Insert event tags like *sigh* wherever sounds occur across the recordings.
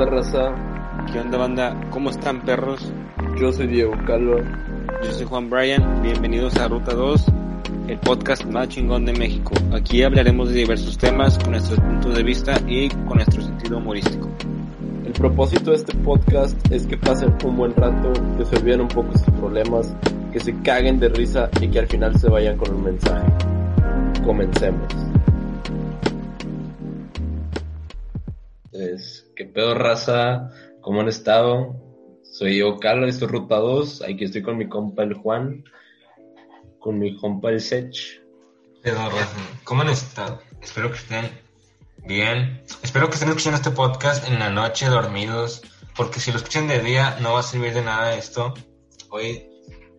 onda, raza? ¿Qué onda, banda? ¿Cómo están, perros? Yo soy Diego Calvo. Yo soy Juan Bryan. Bienvenidos a Ruta 2, el podcast más chingón de México. Aquí hablaremos de diversos temas con nuestros puntos de vista y con nuestro sentido humorístico. El propósito de este podcast es que pasen un buen rato, que se olviden un poco sus problemas, que se caguen de risa y que al final se vayan con un mensaje. Comencemos. Pedo, raza? ¿Cómo han estado? Soy yo, Carlos, esto es Ruta 2. Aquí estoy con mi compa el Juan, con mi compa el Sech. Pedo, raza. ¿Cómo han estado? Espero que estén bien. Espero que estén escuchando este podcast en la noche, dormidos, porque si lo escuchan de día no va a servir de nada esto. Hoy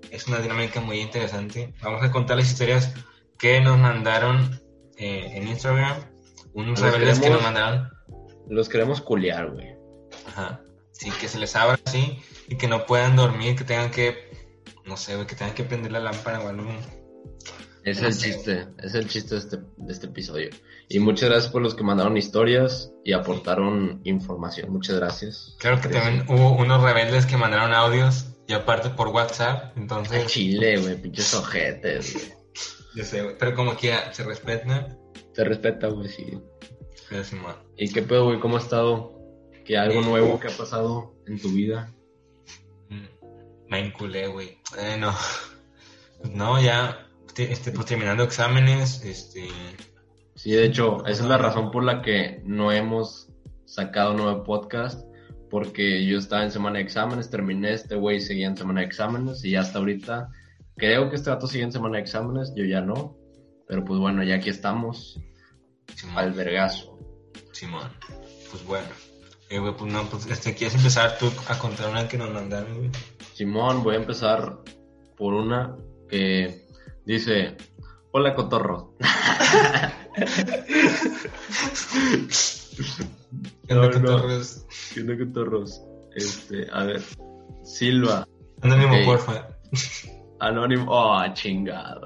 es una dinámica muy interesante. Vamos a contar las historias que nos mandaron eh, en Instagram. Unos rebeldes que nos mandaron. Los queremos culiar, güey. Ajá. Sí, que se les abra así y que no puedan dormir, que tengan que, no sé, güey, que tengan que prender la lámpara o algo. Es No el sé. chiste, es el chiste de este, de este episodio. Y muchas gracias por los que mandaron historias y aportaron información. Muchas gracias. Claro que Sí, también hubo unos rebeldes que mandaron audios y aparte por WhatsApp, entonces, Chile, güey, pinches ojetes, güey. yo sé, güey, pero como quiera, se respetan. Te respeta, güey, sí. Simón. ¿Y qué pedo, güey? ¿Cómo ha estado? ¿Qué algo nuevo que ha pasado en tu vida? Mm, Me enculé, güey. Eh, no. No, ya, te- este, pues terminando exámenes, este, Sí, de hecho, esa es la razón por la que no hemos sacado nuevo podcast. Porque yo estaba en semana de exámenes, terminé este güey, seguía en semana de exámenes y hasta ahorita creo que este dato sigue en semana de exámenes, yo ya no. Pero pues bueno, ya aquí estamos, Simón. al vergazo. Simón. Pues bueno. Eh, güey, pues no, pues este, ¿quieres empezar tú a contar una que nos mandaron, güey? Simón, voy a empezar por una que dice, hola cotorro. *laughs* ¿Qué onda, No, no. cotorros? ¿Qué onda cotorros? Este, a ver, Silva, Anónimo, porfa. anónimo, oh, chingada.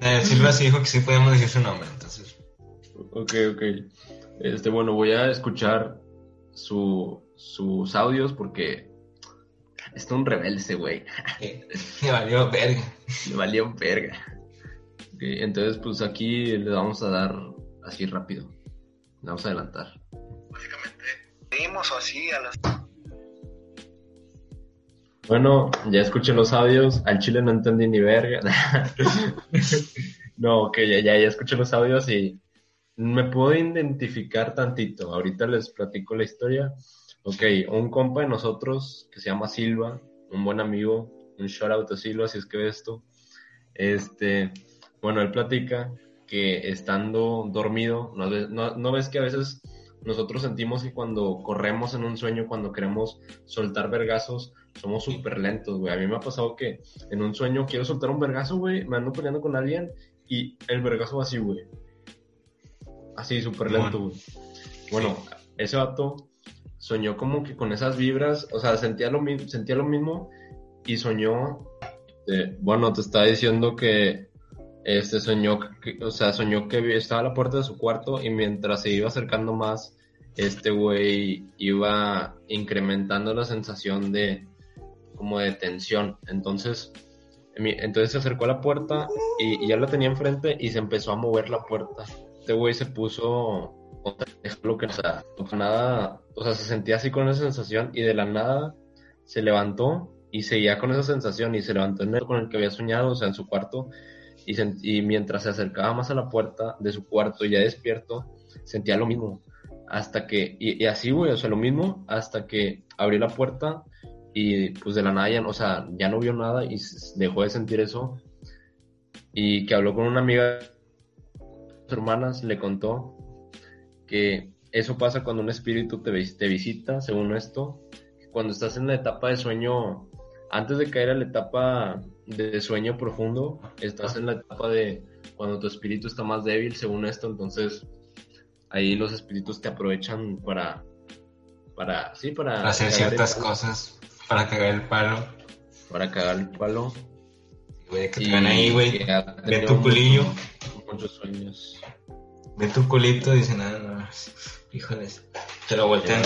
Eh, Silva sí dijo que sí podíamos decir su nombre. Ok, ok. Este, bueno, voy a escuchar su, sus audios porque está un rebelde ese güey. *laughs* Me valió verga. Le valió verga. Ok, entonces, pues aquí le vamos a dar así rápido. Le vamos a adelantar. básicamente seguimos o así a las Bueno, ya escuché los audios. Al chile no entendí ni verga. *laughs* no, ok, ya, ya, ya escuché los audios y me puedo identificar tantito. Ahorita les platico la historia. Ok, un compa de nosotros que se llama Silva, un buen amigo, un shout out a Silva si es que ve esto. Este, bueno, él platica que estando dormido, ¿no, no- no ves que a veces nosotros sentimos que cuando corremos en un sueño, cuando queremos soltar vergazos, somos súper lentos, güey. A mí me ha pasado que en un sueño quiero soltar un vergazo, güey, me ando peleando con alguien y el vergazo va así, güey. Así, súper lento, güey. Bueno, ese vato soñó como que con esas vibras, o sea, sentía lo, mi- sentía lo mismo y soñó, eh, bueno, te estaba diciendo que este soñó, que, o sea, soñó que estaba a la puerta de su cuarto y mientras se iba acercando más, este güey iba incrementando la sensación de como de tensión. Entonces, entonces se acercó a la puerta y, y ya la tenía enfrente y se empezó a mover la puerta. Este güey se puso o sea, lo que o sea, nada, o sea, se sentía así con esa sensación y de la nada se levantó y seguía con esa sensación y se levantó en el con el que había soñado, o sea, en su cuarto y, y mientras se acercaba más a la puerta de su cuarto ya despierto, sentía lo mismo. Hasta que, y, así, güey, o sea, lo mismo, hasta que abrió la puerta y pues de la nada ya, o sea, ya no vio nada y dejó de sentir eso. Y que habló con una amiga hermanas, le contó que eso pasa cuando un espíritu te, te visita, según esto, cuando estás en la etapa de sueño, antes de caer a la etapa de sueño profundo, estás en la etapa de cuando tu espíritu está más débil, según esto, entonces ahí los espíritus te aprovechan para, para, sí, para, Para hacer ciertas cosas, para cagar el palo. para cagar el palo. Güey, que te Y ven ahí, güey. Ve tu culillo. Muchos sueños. Ve tu culito y dicen, nada, no. Híjoles. Se lo voltean.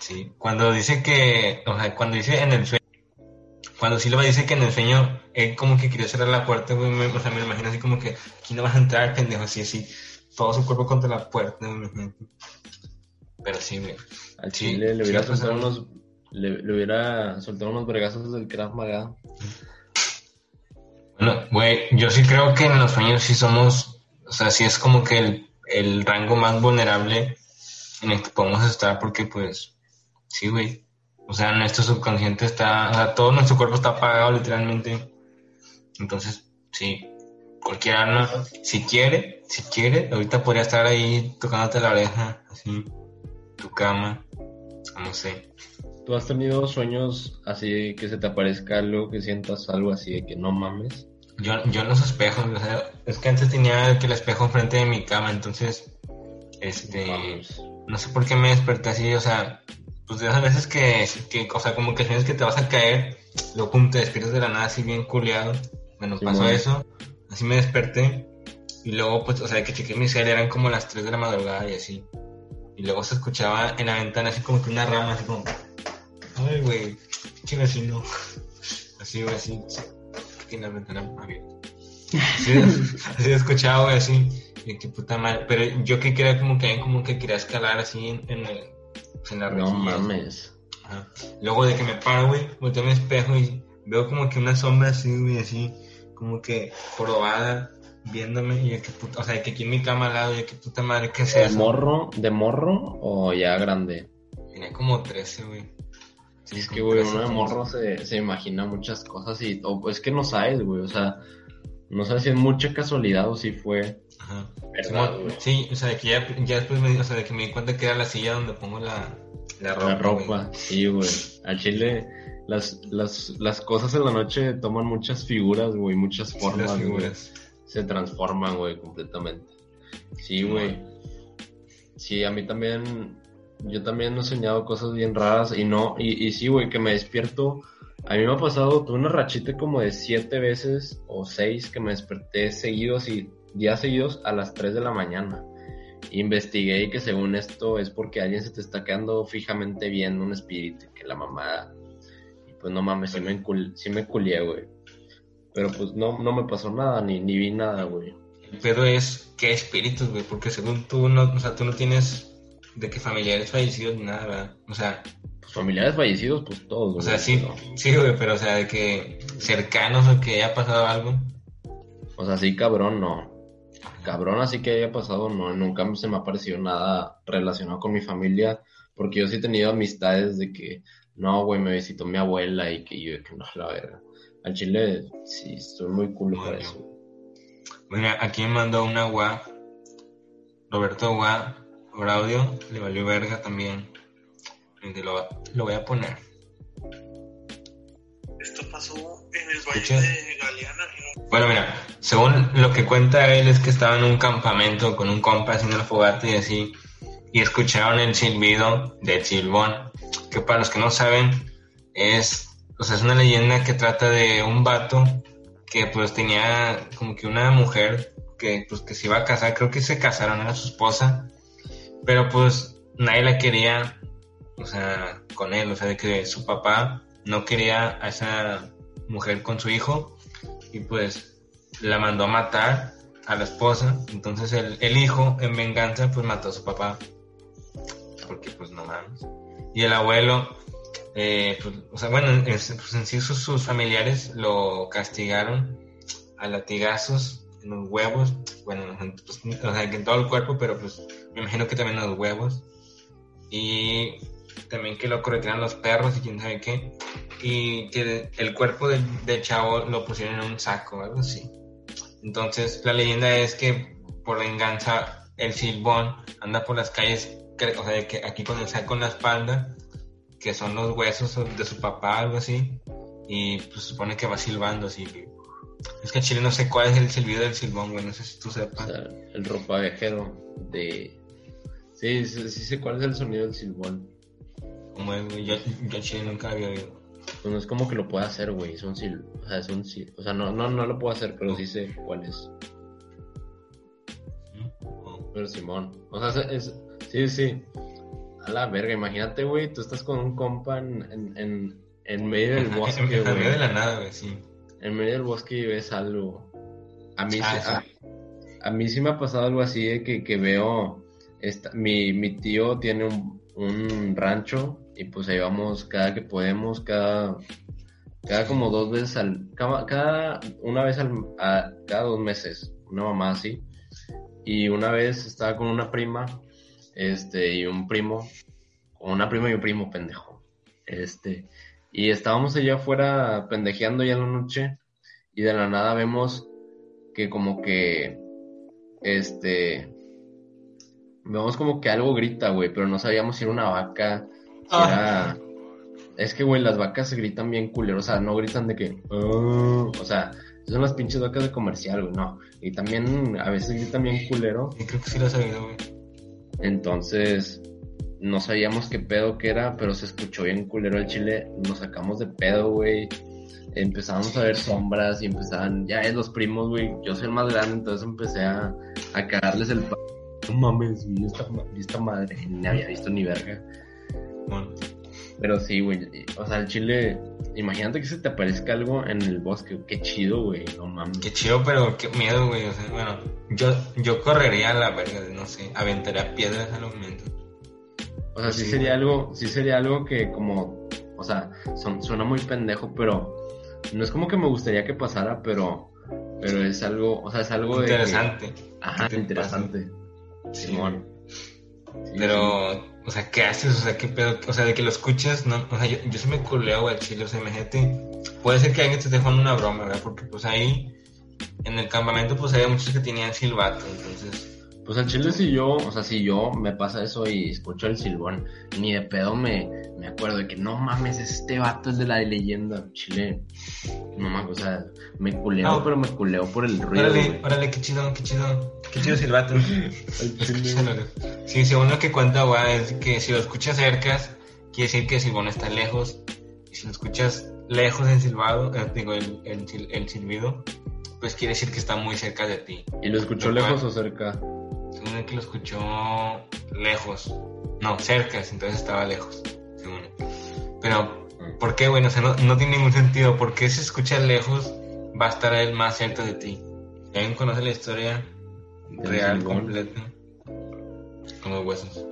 Sí, cuando dice que, o sea, cuando dice en el sueño, cuando Silva dice que en el sueño, él como que quería cerrar la puerta, güey, me, o sea, me imagino así como que aquí no vas a entrar, pendejo, así, así, todo su cuerpo contra la puerta, me imagino. Pero sí, güey. Al Sí, chile le sí, hubiera soltado unos. Le, le hubiera soltado unos vergazos del Krav Maga. Bueno, güey, yo sí creo que en los sueños sí somos, o sea, sí es como que el, el rango más vulnerable en el que podemos estar porque pues, sí, güey. O sea, nuestro subconsciente está, o sea, todo nuestro cuerpo está apagado literalmente. Entonces, sí, cualquier arma, si quiere, si quiere, ahorita podría estar ahí tocándote la oreja, así, tu cama, no sé. ¿Tú has tenido sueños así que se te aparezca algo, que sientas algo así de que no mames? Yo, yo en los espejos, o sea, es que antes tenía que el espejo enfrente de mi cama, entonces, este, No sé por qué me desperté así, o sea, pues de esas veces que, que o sea, como que sientes que te vas a caer, luego pum, te despiertas de la nada así bien culeado. Bueno, Sí, pasó man. eso, así me desperté, y luego, pues, o sea, que chequé mi cel, eran como las 3 de la madrugada y así. Y luego se escuchaba en la ventana así como que una rama, así como, ay, güey, qué vecino. *laughs* Así, güey, así, tiene la ventana abierta. Así, *laughs* así escuchaba, güey, así, y qué puta madre. Pero yo que quería como que, como que quería escalar así en, en, el, pues, en la No mames. Ajá. Luego de que me paro, güey, volteo mi espejo y veo como que una sombra así, güey, así, como que probada, viéndome, y yo qué puta, o sea, que aquí en mi cama al lado, yo qué puta madre, ¿qué es ¿De eso? morro? ¿De morro o ya grande? Tenía como 13, güey. Sí, Es que, güey, 13, uno de morro se, se imagina muchas cosas y o, es que no sabes, güey, o sea, no sabes si es mucha casualidad o si fue Ajá. verdad, Simón, güey. Sí, o sea, de que ya, ya después me, o sea, de que me di cuenta que era la silla donde pongo la, la ropa. La güey. ropa, sí, güey. Al chile, las, las, las cosas en la noche toman muchas figuras, güey, muchas Sí, formas, güey. Se transforman, güey, completamente. Sí, güey. Sí, a mí también, yo también he soñado cosas bien raras y no, y, sí, güey, que me despierto. A mí me ha pasado, tuve una rachita como de siete veces o seis que me desperté seguidos y días seguidos a las 3 de la mañana. Investigué que según esto es porque alguien se te está quedando fijamente viendo un espíritu, que la mamada. Y pues no mames, sí me, encul- sí me culié, güey. Pero pues no, no me pasó nada, ni, ni vi nada, güey. El pedo es qué espíritus, güey, porque según tú no, o sea, tú no tienes de que familiares fallecidos ni nada, ¿verdad? O sea, Pues familiares fallecidos, pues todos, o güey. sea, sí, pero- sí, güey, pero o sea, de que cercanos o que haya pasado algo. O sea, sí, cabrón, no. Cabrón, así que haya pasado, no. Nunca se me ha parecido nada relacionado con mi familia. Porque yo sí he tenido amistades de que, no, güey, me visitó mi abuela y que yo, que no, la verga. Al chile, sí, estoy muy cool para eso. Mira, aquí me mandó una gua, Roberto Gua, por audio, le valió verga también. Y te Lo, lo voy a poner. Esto pasó en el Valle de Galeana. en Bueno, mira, según lo que cuenta él es que estaba en un campamento con un compa haciendo el fogata y así, y escucharon el silbido del silbón, que para los que no saben es, o sea, es una leyenda que trata de un vato que pues tenía como que una mujer que pues que se iba a casar, creo que se casaron, era su esposa, pero pues nadie la quería, o sea, con él, o sea, de que su papá no quería a esa mujer con su hijo y pues la mandó a matar a la esposa. Entonces el, el hijo, en venganza, pues mató a su papá. Porque pues no mames. Y el abuelo, eh, pues, o sea, bueno, es- pues en sí sus, sus familiares lo castigaron a latigazos en los huevos. Bueno, en- pues, o sea, en todo el cuerpo, pero pues me imagino que también en los huevos. Y también que lo corretearon los perros y quién sabe qué y que el cuerpo del, del chavo lo pusieron en un saco, algo así. Entonces, la leyenda es que por venganza el silbón anda por las calles, o sea, de que aquí con el saco en la espalda, que son los huesos de su papá, algo así, y pues supone que va silbando así. Es que en Chile no sé cuál es el silbido del silbón, güey, no sé si tú O sepas. sea, el ropavejero de... Sí, sí, sí sé cuál es el sonido del silbón. ¿Cómo es, güey? Yo, yo en Chile nunca había oído. Pues no es como que lo pueda hacer, güey. Es un sil... O sea, es un sil... O sea, no, no, no lo puedo hacer, pero sí sé cuál es. Pero Simón. O sea, es- sí, sí. A la verga, imagínate, güey, tú estás con un compa en, en, en, medio del Ajá, bosque, en- en medio güey. de la nada, güey, sí. En medio del bosque y ves algo. A mí, Ah, sí. a, a mí sí me ha pasado algo así de que, que veo. Esta, mi, mi tío tiene un, un rancho y pues ahí vamos cada que podemos, cada, cada como dos veces al. Cada, cada- una vez al. a- cada dos meses, una mamá así. Y una vez estaba con una prima, este, y un primo, una prima y un primo, pendejo. Este, y estábamos allá afuera pendejeando ya en la noche, y de la nada vemos que como que, este, vemos como que algo grita, güey, pero no sabíamos si era una vaca, si Ah. Es que, güey, las vacas gritan bien culero, o sea, no gritan de que... "Ah", o sea, son las pinches vacas de comercial, güey, no. Y también a veces gritan bien culero. Sí, creo que sí he sabido, güey. Entonces, no sabíamos qué pedo que era, pero se escuchó bien culero el chile. Nos sacamos de pedo, güey. Empezamos a ver sombras y empezaban, ya es los primos, güey. Yo soy el más grande, entonces empecé a, a cagarles el. No mames, vi esta, vi esta madre. Ni había visto ni verga. Bueno, Pero sí, güey. O sea, el chile, imagínate que se te aparezca algo en el bosque. Qué chido, güey. No mames. qué chido, pero qué miedo, güey. O sea, bueno, yo, yo correría a la verga, no sé, aventaría piedras al momento. O sea, sí, Sí, sería algo, sí sería algo que como, o sea, son- suena muy pendejo, pero no es como que me gustaría que pasara, pero, pero es algo, o sea, es algo de que- Interesante. ajá, ¿Qué te interesante. Simón. Sí, Pero, o sea, ¿qué haces? O sea, ¿qué pedo? O sea, de que lo escuchas, no, o sea, yo, yo sí me culeo al chile, o sea, imagínate, puede ser que alguien te esté jugando una broma, ¿verdad? Porque pues ahí, en el campamento, pues había muchos que tenían silbato, entonces, Pues al chile si yo, o sea, si yo me pasa eso y escucho el silbón, ni de pedo me, me acuerdo de que no mames, este vato es de la leyenda. Chile, no mames, o sea, me culeo, No. pero me culeo por el ruido, órale, órale, qué chido, qué chido, qué chido silbato. *laughs* Sí, según lo que cuenta, güey, es que si lo escuchas cerca, quiere decir que el silbón está lejos, y si lo escuchas lejos en silbado, eh, digo, el, el, el silbido, pues quiere decir que está muy cerca de ti. ¿Y lo escuchó Lo cual- lejos o cerca? Según el que lo escuchó lejos. No, cerca, entonces estaba lejos. Según él. Pero, ¿por qué, güey? O sea, no, no tiene ningún sentido. ¿Por qué si escucha lejos va a estar él más cerca de ti? Si alguien conoce la historia real, completa, con los huesos.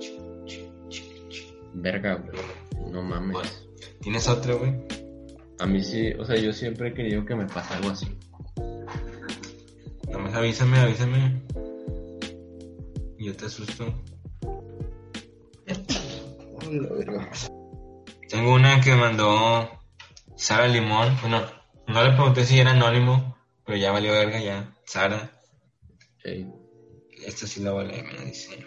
Verga, güey. No mames. Bueno. ¿Tienes otra, güey? A mí sí, o sea, yo siempre he querido que me pase algo así. Nomás avísame, avísame. Y yo te asusto. Tengo una que mandó Sara Limón. Bueno, no le pregunté si era anónimo, pero ya valió verga ya. Sara, Ey. esta sí la leer, me dice.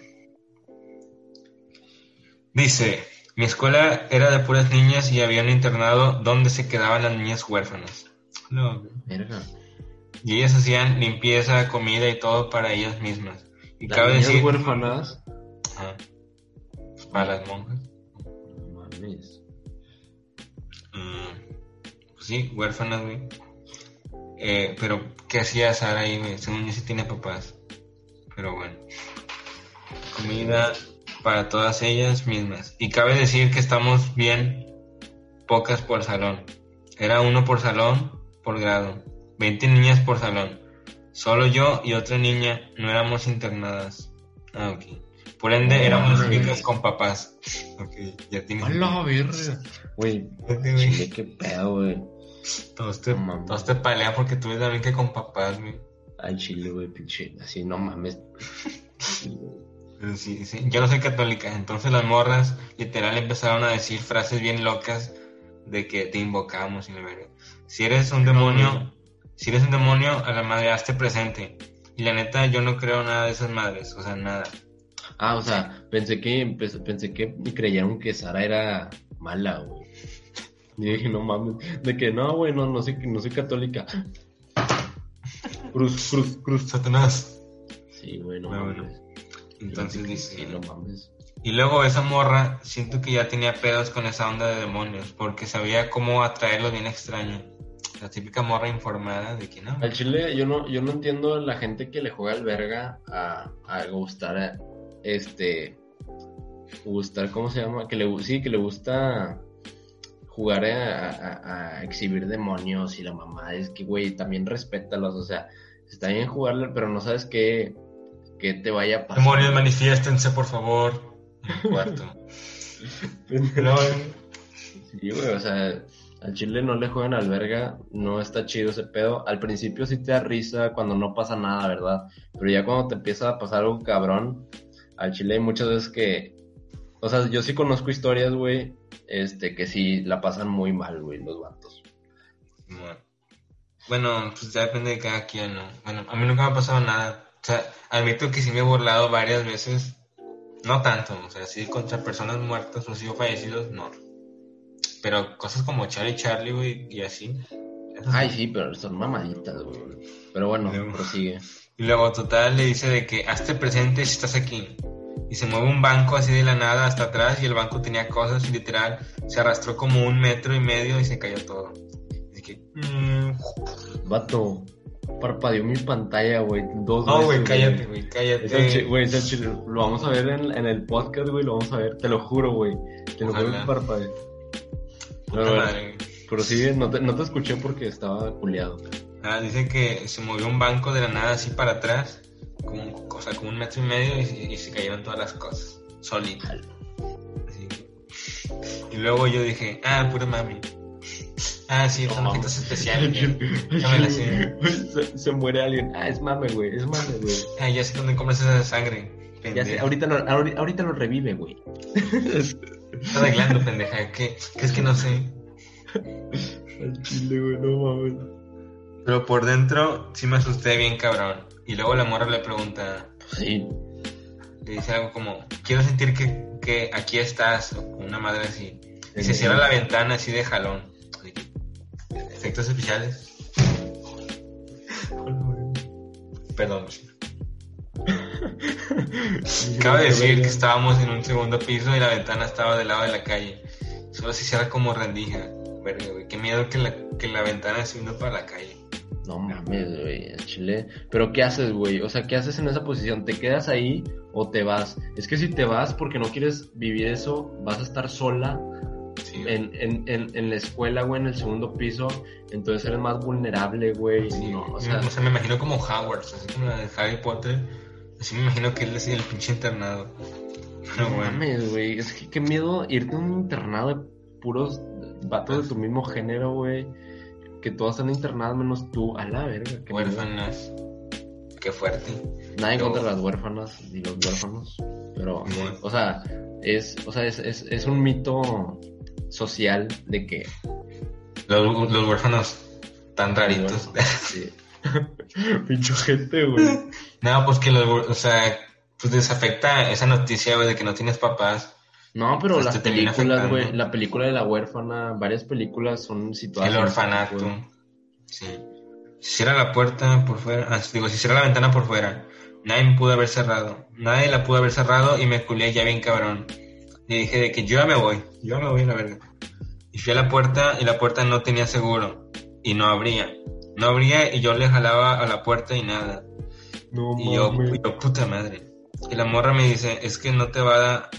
Dice, mi escuela era de puras niñas y había un internado donde se quedaban las niñas huérfanas. No, y ellas hacían limpieza, comida y todo para ellas mismas. Y Las cabe niñas decir... huérfanas. Ajá. Para las monjas. No mames. Mm, pues sí, huérfanas, güey. Eh, pero, ¿qué hacía Sara ahí, güey? Según yo sí tiene papás. Pero bueno. Comida para todas ellas mismas. Y cabe decir que estamos bien pocas por salón. Era uno por salón, por grado. 20 niñas por salón. Solo yo y otra niña no éramos internadas. Ah, ok. Por ende, éramos las Órale. únicas con papás. Ok, ya tiene. ¡Hola, verga! Güey, qué pedo, güey. Todos te, No mames. todos te palean porque tú eres también que con papás, güey. Al chile, güey, pinche. Así, no mames. Sí, sí. Yo no soy católica, entonces las morras literal empezaron a decir frases bien locas de que te invocamos y la verga. Si eres un demonio, si eres un demonio, a la madre hazte presente. Y la neta, yo no creo nada de esas madres, o sea, nada. Ah, o sea, pensé que pensé que creyeron que Sara era mala, güey. Y dije, no mames. De que no, güey, no, no soy, no soy católica. Cruz, cruz, cruz. Satanás. Sí, güey, no bueno. mames. Entonces dice. Sí, no mames. Y luego esa morra, siento que ya tenía pedos con esa onda de demonios, porque sabía cómo atraerlos bien extraño. La típica morra informada de que no. Al chile, yo no, yo no entiendo la gente que le juega al verga a, a gustar, eh, este, gustar, ¿cómo se llama? Que le, sí, que le gusta jugar a, a- a exhibir demonios y la mamá es que, güey, también respétalos, o sea, está bien jugarle, pero no sabes qué, qué te vaya a pasar. Demonios, manifiéstense, por favor. *laughs* En el cuarto. No, Sí, güey, o sea, al chile no le juegan al verga, no está chido ese pedo. Al principio sí te da risa cuando no pasa nada, ¿verdad? Pero ya cuando te empieza a pasar algo cabrón, al chile hay muchas veces que, o sea, yo sí conozco historias, güey, este, que sí la pasan muy mal, güey, los vatos. Bueno, pues ya depende de cada quien, ¿no? Bueno, a mí nunca me ha pasado nada. O sea, admito que sí me he burlado varias veces. No tanto, o sea, sí contra personas muertas o sí fallecidos, no. Pero cosas como Charlie Charlie, güey, y así. Ay, sí, pero son mamaditas, güey. Pero bueno, Luego. prosigue. Y luego, total, le dice de que hazte presente si estás aquí. Y se mueve un banco así de la nada hasta atrás y el banco tenía cosas y literal se arrastró como un metro y medio y se cayó todo. Así que... mm, Vato, parpadeó mi pantalla, güey, dos No, güey, cállate, güey, cállate. Güey. Lo vamos a ver en, en el podcast, güey. Lo vamos a ver. Te lo juro, güey. Te lo juro que. Puta Pero, madre, pero sí, no te, no te escuché porque estaba culiado. Ah, dice que se movió un banco de la nada así para atrás, como, o sea, como un metro y medio y, se- y se cayeron todas las cosas, solitas. Así. Y luego yo dije, ah, pura mami. Ah, sí, son No, objetos especiales. *laughs* me se, se muere alguien. Ah, es mame, güey. Es mame, güey. Ah, ya sé dónde compras esa sangre. Ya sé, ahorita lo, ahori- ahorita lo revive, güey. *laughs* Está arreglando, pendeja. ¿Qué, ¿Qué es que no sé? Al chile, güey, no mames. Pero por dentro sí me asusté bien cabrón. Y luego la morra le pregunta, Sí. le dice algo como, quiero sentir que, que aquí estás, o una madre así. Y se cierra la ventana así de jalón. Efectos especiales. *laughs* Perdón. Cabe decir que estábamos en un segundo piso y la ventana estaba del lado de la calle. Solo se cierra como rendija. Verga, güey. Qué miedo que la, que la ventana se vino para la calle. No mames, güey, chile. Pero ¿qué haces, güey? O sea, ¿qué haces en esa posición? ¿Te quedas ahí o te vas? Es que si te vas porque no quieres vivir eso, vas a estar sola Sí. en, en, en, en la escuela, güey, en el segundo piso. Entonces eres más vulnerable, güey. Sí, no, o o sea, sea, me imagino como Howard, así como la de Harry Potter. Así me imagino que él es el pinche internado. Pero no bueno. mames, güey. Es que qué miedo irte a un internado de puros vatos de tu mismo género, güey. Que todos están internados menos tú. A la verga. qué miedo. Huérfanas. Qué fuerte. Nada en contra de las huérfanas y los huérfanos, pero, Bueno. o sea, es, o sea, es, es, es un mito social de que... Los, los huérfanos tan raritos. Sí. *laughs* *laughs* Pincho gente, güey. no, pues que los, o sea, pues desafecta esa noticia, güey, de que no tienes papás. No, pero Pues las te películas, güey, la película de la huérfana, varias películas son situadas... El en- orfanato. güey. Sí. Si cierra la puerta por fuera, ah, digo, si cierra la ventana por fuera, nadie me pudo haber cerrado. Nadie la pudo haber cerrado y me culé ya bien cabrón. Le dije de que yo ya me voy, yo ya me voy a la verga. Y fui a la puerta y la puerta no tenía seguro. Y no abría. No abría y yo le jalaba a la puerta y nada. No, Y yo, mames. y yo, puta madre. Y la morra me dice, es que no te va a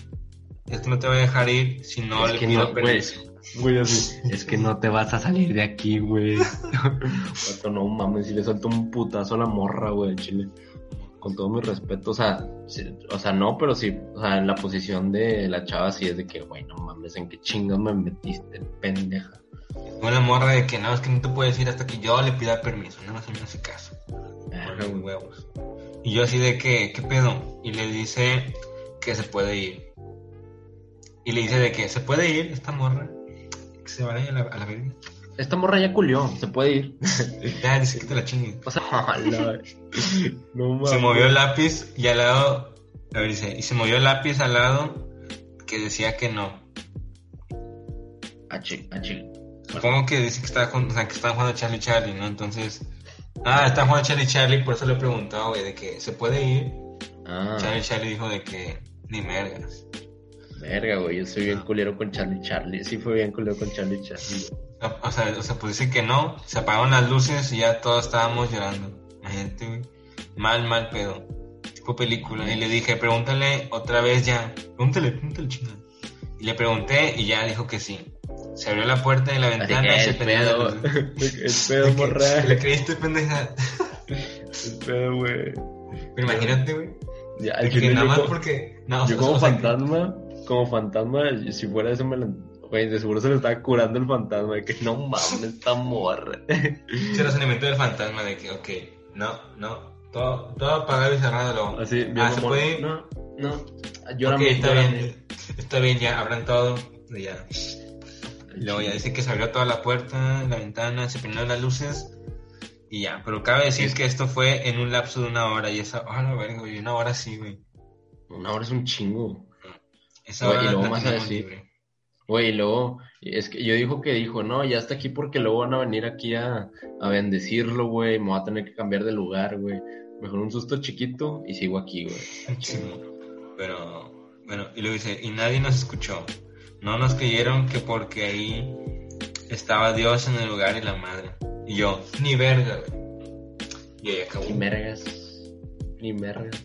es que no te va a dejar ir si no Es le que pido no, permiso. Güey, así, *laughs* es que no te vas a salir de aquí, güey. No mames, si le suelto un putazo a la morra, güey, al chile. Con todo mi respeto, o sea, o sea, no, pero sí, o sea, en la posición de la chava sí es de que, güey, no mames, ¿en qué chingas me metiste, pendeja? Una morra de que no, es que no te puedes ir hasta que yo le pida permiso, no más me hace caso. Por huevos. Y yo así de que, ¿qué pedo? Y le dice que se puede ir. Y le dice de que se puede ir esta morra. Que se vaya a la, a la verga. Esta morra ya culió, se puede ir. *laughs* Ya, dice que te la chingue. O sea, *laughs* no mames. Se movió el lápiz y al lado, a ver, dice, y se movió el lápiz al lado que decía que no. A chi- a chi- Supongo que dice que estaba jugando, o sea, que estaban jugando Charlie Charlie, ¿no? Entonces, ah, están jugando Charlie Charlie, por eso le he preguntado, güey, de que se puede ir. Ah, Charlie Charlie dijo de que ni mergas. Verga, güey, yo soy bien culero con Charlie Charlie. Sí fue bien culero con Charlie Charlie. O, o sea, o sea, pues dice que no, se apagaron las luces y ya todos estábamos llorando. Imagínate, güey. Mal, mal pedo. Tipo película. Y le dije, pregúntale otra vez ya. Pregúntale, pregúntale, chingada. Y le pregunté y ya dijo que sí. Se abrió la puerta de la ventana y se el luces. *laughs* el pedo, *laughs* morra. Le creíste, pendeja. El pedo, güey. Pero imagínate, güey. Ya, de al que nada más yo- porque. No, Yo como fantasma, como fantasma, si fuera eso me lo... Güey, de seguro se le estaba curando el fantasma, de que no mames, esta morra. *laughs* Ese razonamiento del fantasma de que, ok, no, no, todo, todo apagado y cerrado. Luego. Así, bien ah, se puede. No, no, ok, llórame, está llórame. bien, está bien, ya abran todo. Y ya. Luego ya dice que se abrió toda la puerta, la ventana, se prendieron las luces. Y ya, pero cabe decir que esto fue en un lapso de una hora. Y esa, ah, la verga, güey, una hora sí, güey. Una hora es un chingo. Esa Güey, hora y luego más a decir, libre. Güey, y luego, es que yo dijo que dijo, no, ya está aquí porque luego van a venir aquí a, a bendecirlo, güey, me voy a tener que cambiar de lugar, güey. Mejor un susto chiquito y sigo aquí, güey. Sí, pero bueno, y luego dice, y nadie nos escuchó. No nos creyeron que porque ahí estaba Dios en el lugar y la madre. Y yo, ni verga, güey. Y ahí acabó. Ni mergas, ni mergas.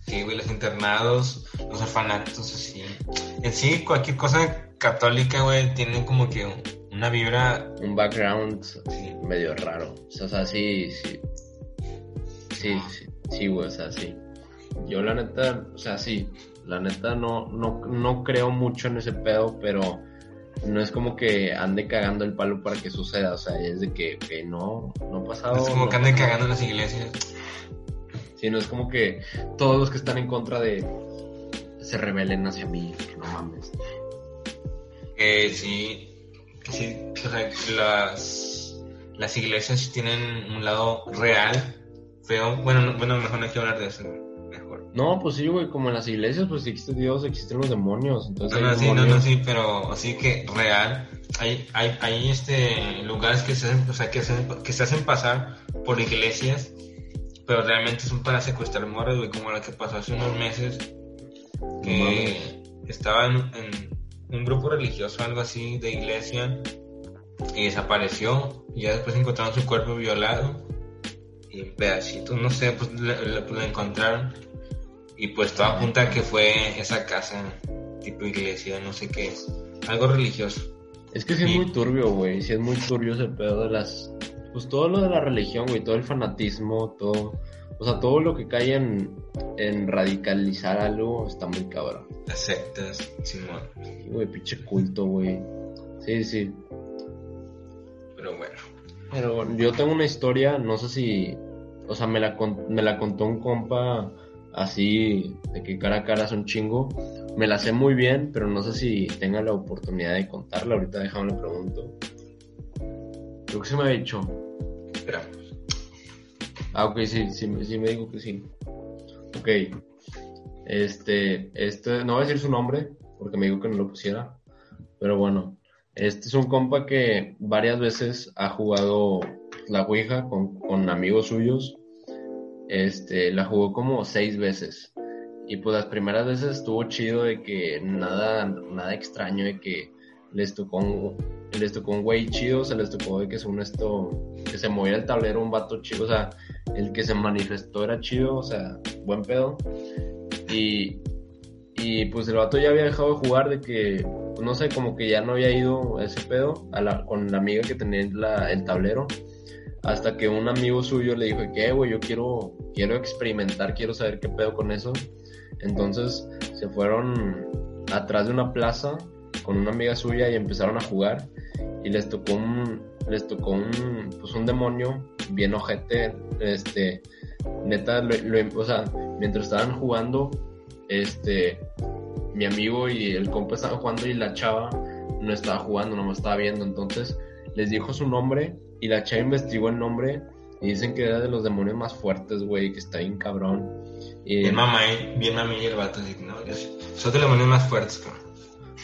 Sí, güey, los internados, los orfanatos, así. En sí, cualquier cosa católica, güey, tiene como que una vibra. Un background Sí, medio raro. O sea, sí, sí. Sí, sí, sí, güey, o sea, sí. Yo la neta, o sea, sí, la neta no, no, no creo mucho en ese pedo, pero no es como que ande cagando el palo para que suceda, o sea, es de que, que no, no ha pasado. es como no que pasó. cagando en las iglesias. Sí, no es como que todos los que están en contra de se rebelen hacia mí, no mames. Que sí, sí, o sea, las, las iglesias tienen un lado real, feo. Bueno, no- bueno, mejor no hay que hablar de eso, mejor. No, pues sí, güey, como en las iglesias, pues existe Dios, existen los demonios, entonces No, no, sí, no, demonios. no, sí, pero así que real. Hay, hay, hay este, lugares que se, hacen, o sea, que, se, que se hacen pasar por iglesias, pero realmente son para secuestrar morras, güey, como la que pasó hace unos meses, que estaba en, en un grupo religioso, algo así, de iglesia, y desapareció, y ya después encontraron su cuerpo violado, y pedacitos, no sé, pues pues, lo encontraron, y pues todo apunta a que fue esa casa, tipo iglesia, no sé qué es, algo religioso. Es que sí es muy turbio, güey. Sí es muy turbio ese pedo de las. Pues todo lo de la religión, güey. Todo el fanatismo, todo. O sea, todo lo que cae en, en radicalizar algo está muy cabrón. Las sectas, Simón. Sí, Güey, pinche culto, güey. Sí, sí. Pero bueno. Pero yo tengo una historia, no sé si. O sea, me la, me la contó un compa así, de que cara a cara es un chingo. Me la sé muy bien, pero no sé si tenga la oportunidad de contarla. Ahorita déjame le pregunto. Creo que se me ha dicho. Esperamos. Ah, ok, sí, sí, sí me dijo que sí. Ok. Este, este, no voy a decir su nombre, porque me dijo que no lo pusiera. Pero bueno, este es un compa que varias veces ha jugado la Ouija con, con amigos suyos. Este, la jugó como seis veces. Y pues las primeras veces estuvo chido de que nada, nada extraño, de que les tocó un, les tocó un güey chido, se les tocó de que según esto, que se moviera el tablero un vato chido, o sea, el que se manifestó era chido, o sea, buen pedo. Y, y pues el vato ya había dejado de jugar, de que, pues, no sé, como que ya no había ido ese pedo a la, con la amiga que tenía la- el tablero. Hasta que un amigo suyo le dijo que, "Eh, güey, yo quiero, quiero experimentar, quiero saber qué pedo con eso. Entonces se fueron atrás de una plaza con una amiga suya y empezaron a jugar. Y les tocó un, les tocó un, pues un demonio bien ojete, este, neta, lo, lo- o sea, mientras estaban jugando, este, mi amigo y el compa estaban jugando y la chava no estaba jugando, nomás estaba viendo, entonces les dijo su nombre y la chava investigó el nombre y dicen que era de los demonios más fuertes, güey, que está bien cabrón. Y, Bien mamá, eh, bien mami y el vato, así no, soy de los demonios más fuertes, cabrón.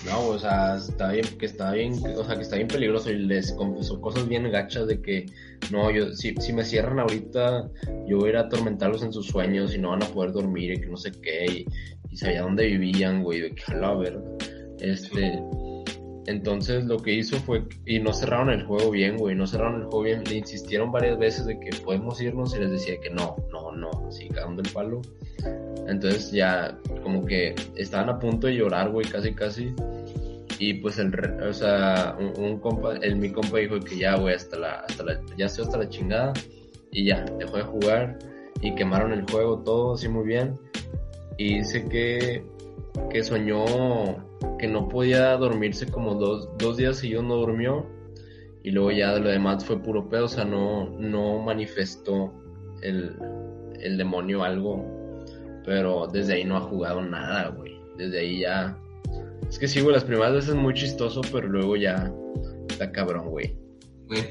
No, o sea, está bien, que está bien, o sea, que está bien peligroso y les confesó cosas bien gachas de que, no, yo, si, si me cierran ahorita, yo voy a ir a atormentarlos en sus sueños y no van a poder dormir y que no sé qué, y, y sabía dónde vivían, güey, de que a la verga. Este, entonces lo que hizo fue, y no cerraron el juego bien, güey, no cerraron el juego bien, le insistieron varias veces de que podemos irnos y les decía que no, no, no, así cagando el palo. Entonces ya como que estaban a punto de llorar, güey, casi, casi. Y pues el, o sea, un, un compa, el, mi compa dijo que ya, güey, hasta la, hasta la, ya estoy hasta la chingada. Y ya, dejó de jugar y quemaron el juego todo, así muy bien. Y dice que, que soñó que no podía dormirse como dos, dos días seguidos no durmió. Y luego ya de lo demás fue puro pedo, o sea, no, no manifestó el, el demonio algo. Pero desde ahí no ha jugado nada, güey. Desde ahí ya. Es que sí, güey, las primeras veces es muy chistoso, pero luego ya está cabrón, güey.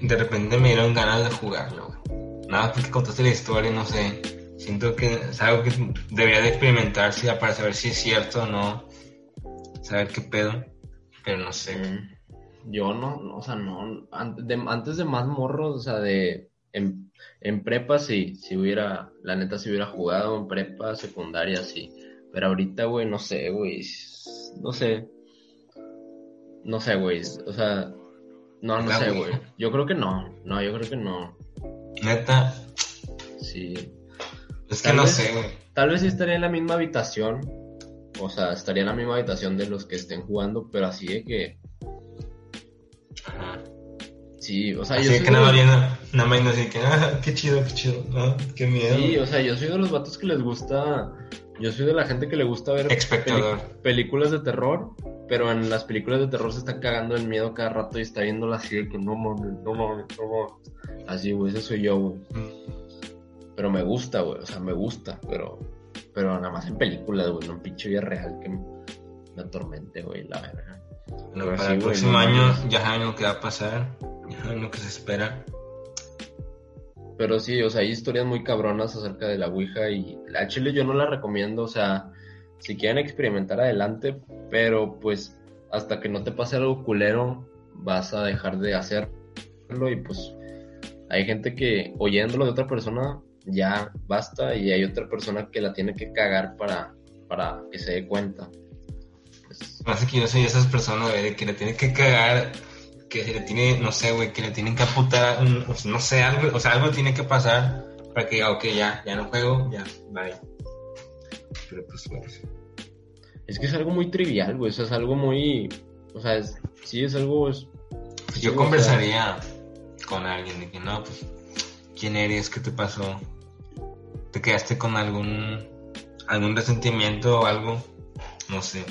De repente me dieron ganas de jugarlo, güey. Nada porque contaste la historia, no sé. Siento que es algo que debería de experimentarse para saber si es cierto o no. Saber qué pedo. Pero no sé. Mm, Yo no, no, o sea, no. Antes de, antes de más morros, o sea, de. En, en prepa sí, si hubiera. La neta, si hubiera jugado en prepa, secundaria, sí. Pero ahorita, güey, no sé, güey. No sé. No sé, güey. O sea. No, no sé, güey. Yo creo que no. No, yo creo que no. Neta, Sí. es que Tal no vez- sé, güey. Tal vez sí estaría en la misma habitación. O sea, estaría en la misma habitación de los que estén jugando, pero así de que. Ajá. Sí, o sea, Así yo de soy que de nada más los- viendo, nada más viendo así que, ah, qué chido, qué chido, qué miedo. Sí, o sea, yo soy de los vatos que les gusta. Yo soy de la gente que le gusta ver películas de terror, pero en las películas de terror se está cagando el miedo cada rato y está viéndola así de que no mames, no mames, no mames. Así, güey, ese soy yo, güey. Mm. Pero me gusta, güey, o sea, me gusta, pero. Pero nada más en películas, güey, no en pinche vida real que me, me atormente, güey, la verga. Bueno, para sí, el próximo no año mames. ya saben lo que va a pasar, ya saben lo que se espera. Pero sí, o sea, hay historias muy cabronas acerca de la Ouija y la chile yo no la recomiendo, o sea, si quieren experimentar adelante, pero pues hasta que no te pase algo culero vas a dejar de hacerlo y pues hay gente que oyéndolo de otra persona ya basta y hay otra persona que la tiene que cagar para, para que se dé cuenta. Pues, Más que yo soy de esas personas, güey, que le tiene que cagar, que se le tiene, no sé, güey, que le tienen que apuntar, sea, no sé, algo, o sea, algo tiene que pasar para que, diga, ok, ya, ya no juego, ya, bye. Pero pues, bueno, es que es algo muy trivial, güey, o sea, es algo muy, o sea, es, sí es algo... es- Pues sí, yo o sea, conversaría con alguien de que, no, pues, ¿quién eres? ¿Qué te pasó? ¿Te quedaste con algún, algún resentimiento o algo? No sé.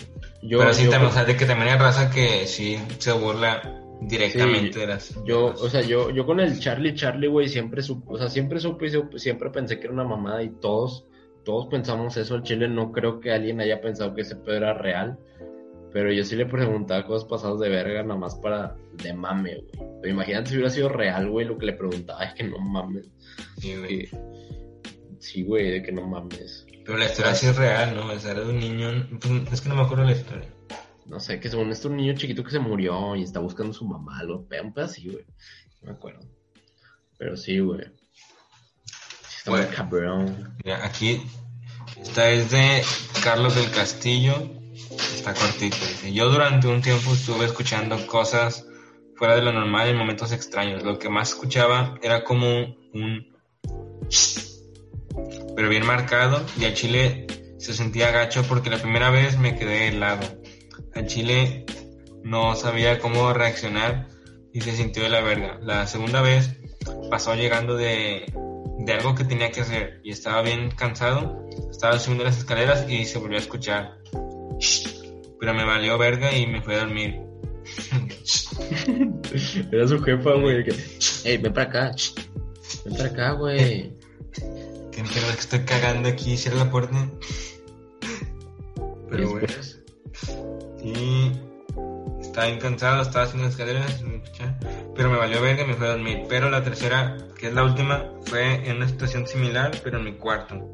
yo, Pero sí, yo- también, o sea, de que también hay raza que sí se burla directamente Sí, de las... Yo, o sea, yo, yo con el Charlie Charlie, güey, siempre supe, o sea, siempre supe y siempre pensé que era una mamada y todos, todos pensamos eso. El chile no creo que alguien haya pensado que ese pedo era real. Pero yo sí le preguntaba cosas pasadas de verga, nada más para de mame, güey. Pero imagínate si hubiera sido real, güey, lo que le preguntaba es que no mames. Sí, güey. Que- sí, güey, de que no mames. Pero la historia sí es real, ¿no? O sea, era de un niño... pues, es que no me acuerdo la historia. No sé, que según esto un niño chiquito que se murió y está buscando a su mamá, lo pega un así, güey. No me acuerdo. Pero sí, güey. Sí está muy Bueno. cabrón. Mira, aquí... Esta es de Carlos del Castillo. Está cortito. Dice, yo durante un tiempo estuve escuchando cosas fuera de lo normal en momentos extraños. Lo que más escuchaba era como un... Pero bien marcado. Y al chile se sentía gacho porque la primera vez me quedé helado. Al chile no sabía cómo reaccionar y se sintió de la verga. La segunda vez pasó llegando de, de algo que tenía que hacer y estaba bien cansado. Estaba subiendo las escaleras y se volvió a escuchar. Pero me valió verga y me fui a dormir. Era su jefa, güey. Ey, ven para acá. Ven para acá, güey. Que estoy cagando aquí, cierra la puerta. Pero bueno. después, Sí, estaba bien cansado, estaba haciendo escaleras, pero me valió verga y me fui a dormir. Pero la tercera, que es la última, fue en una situación similar, pero en mi cuarto.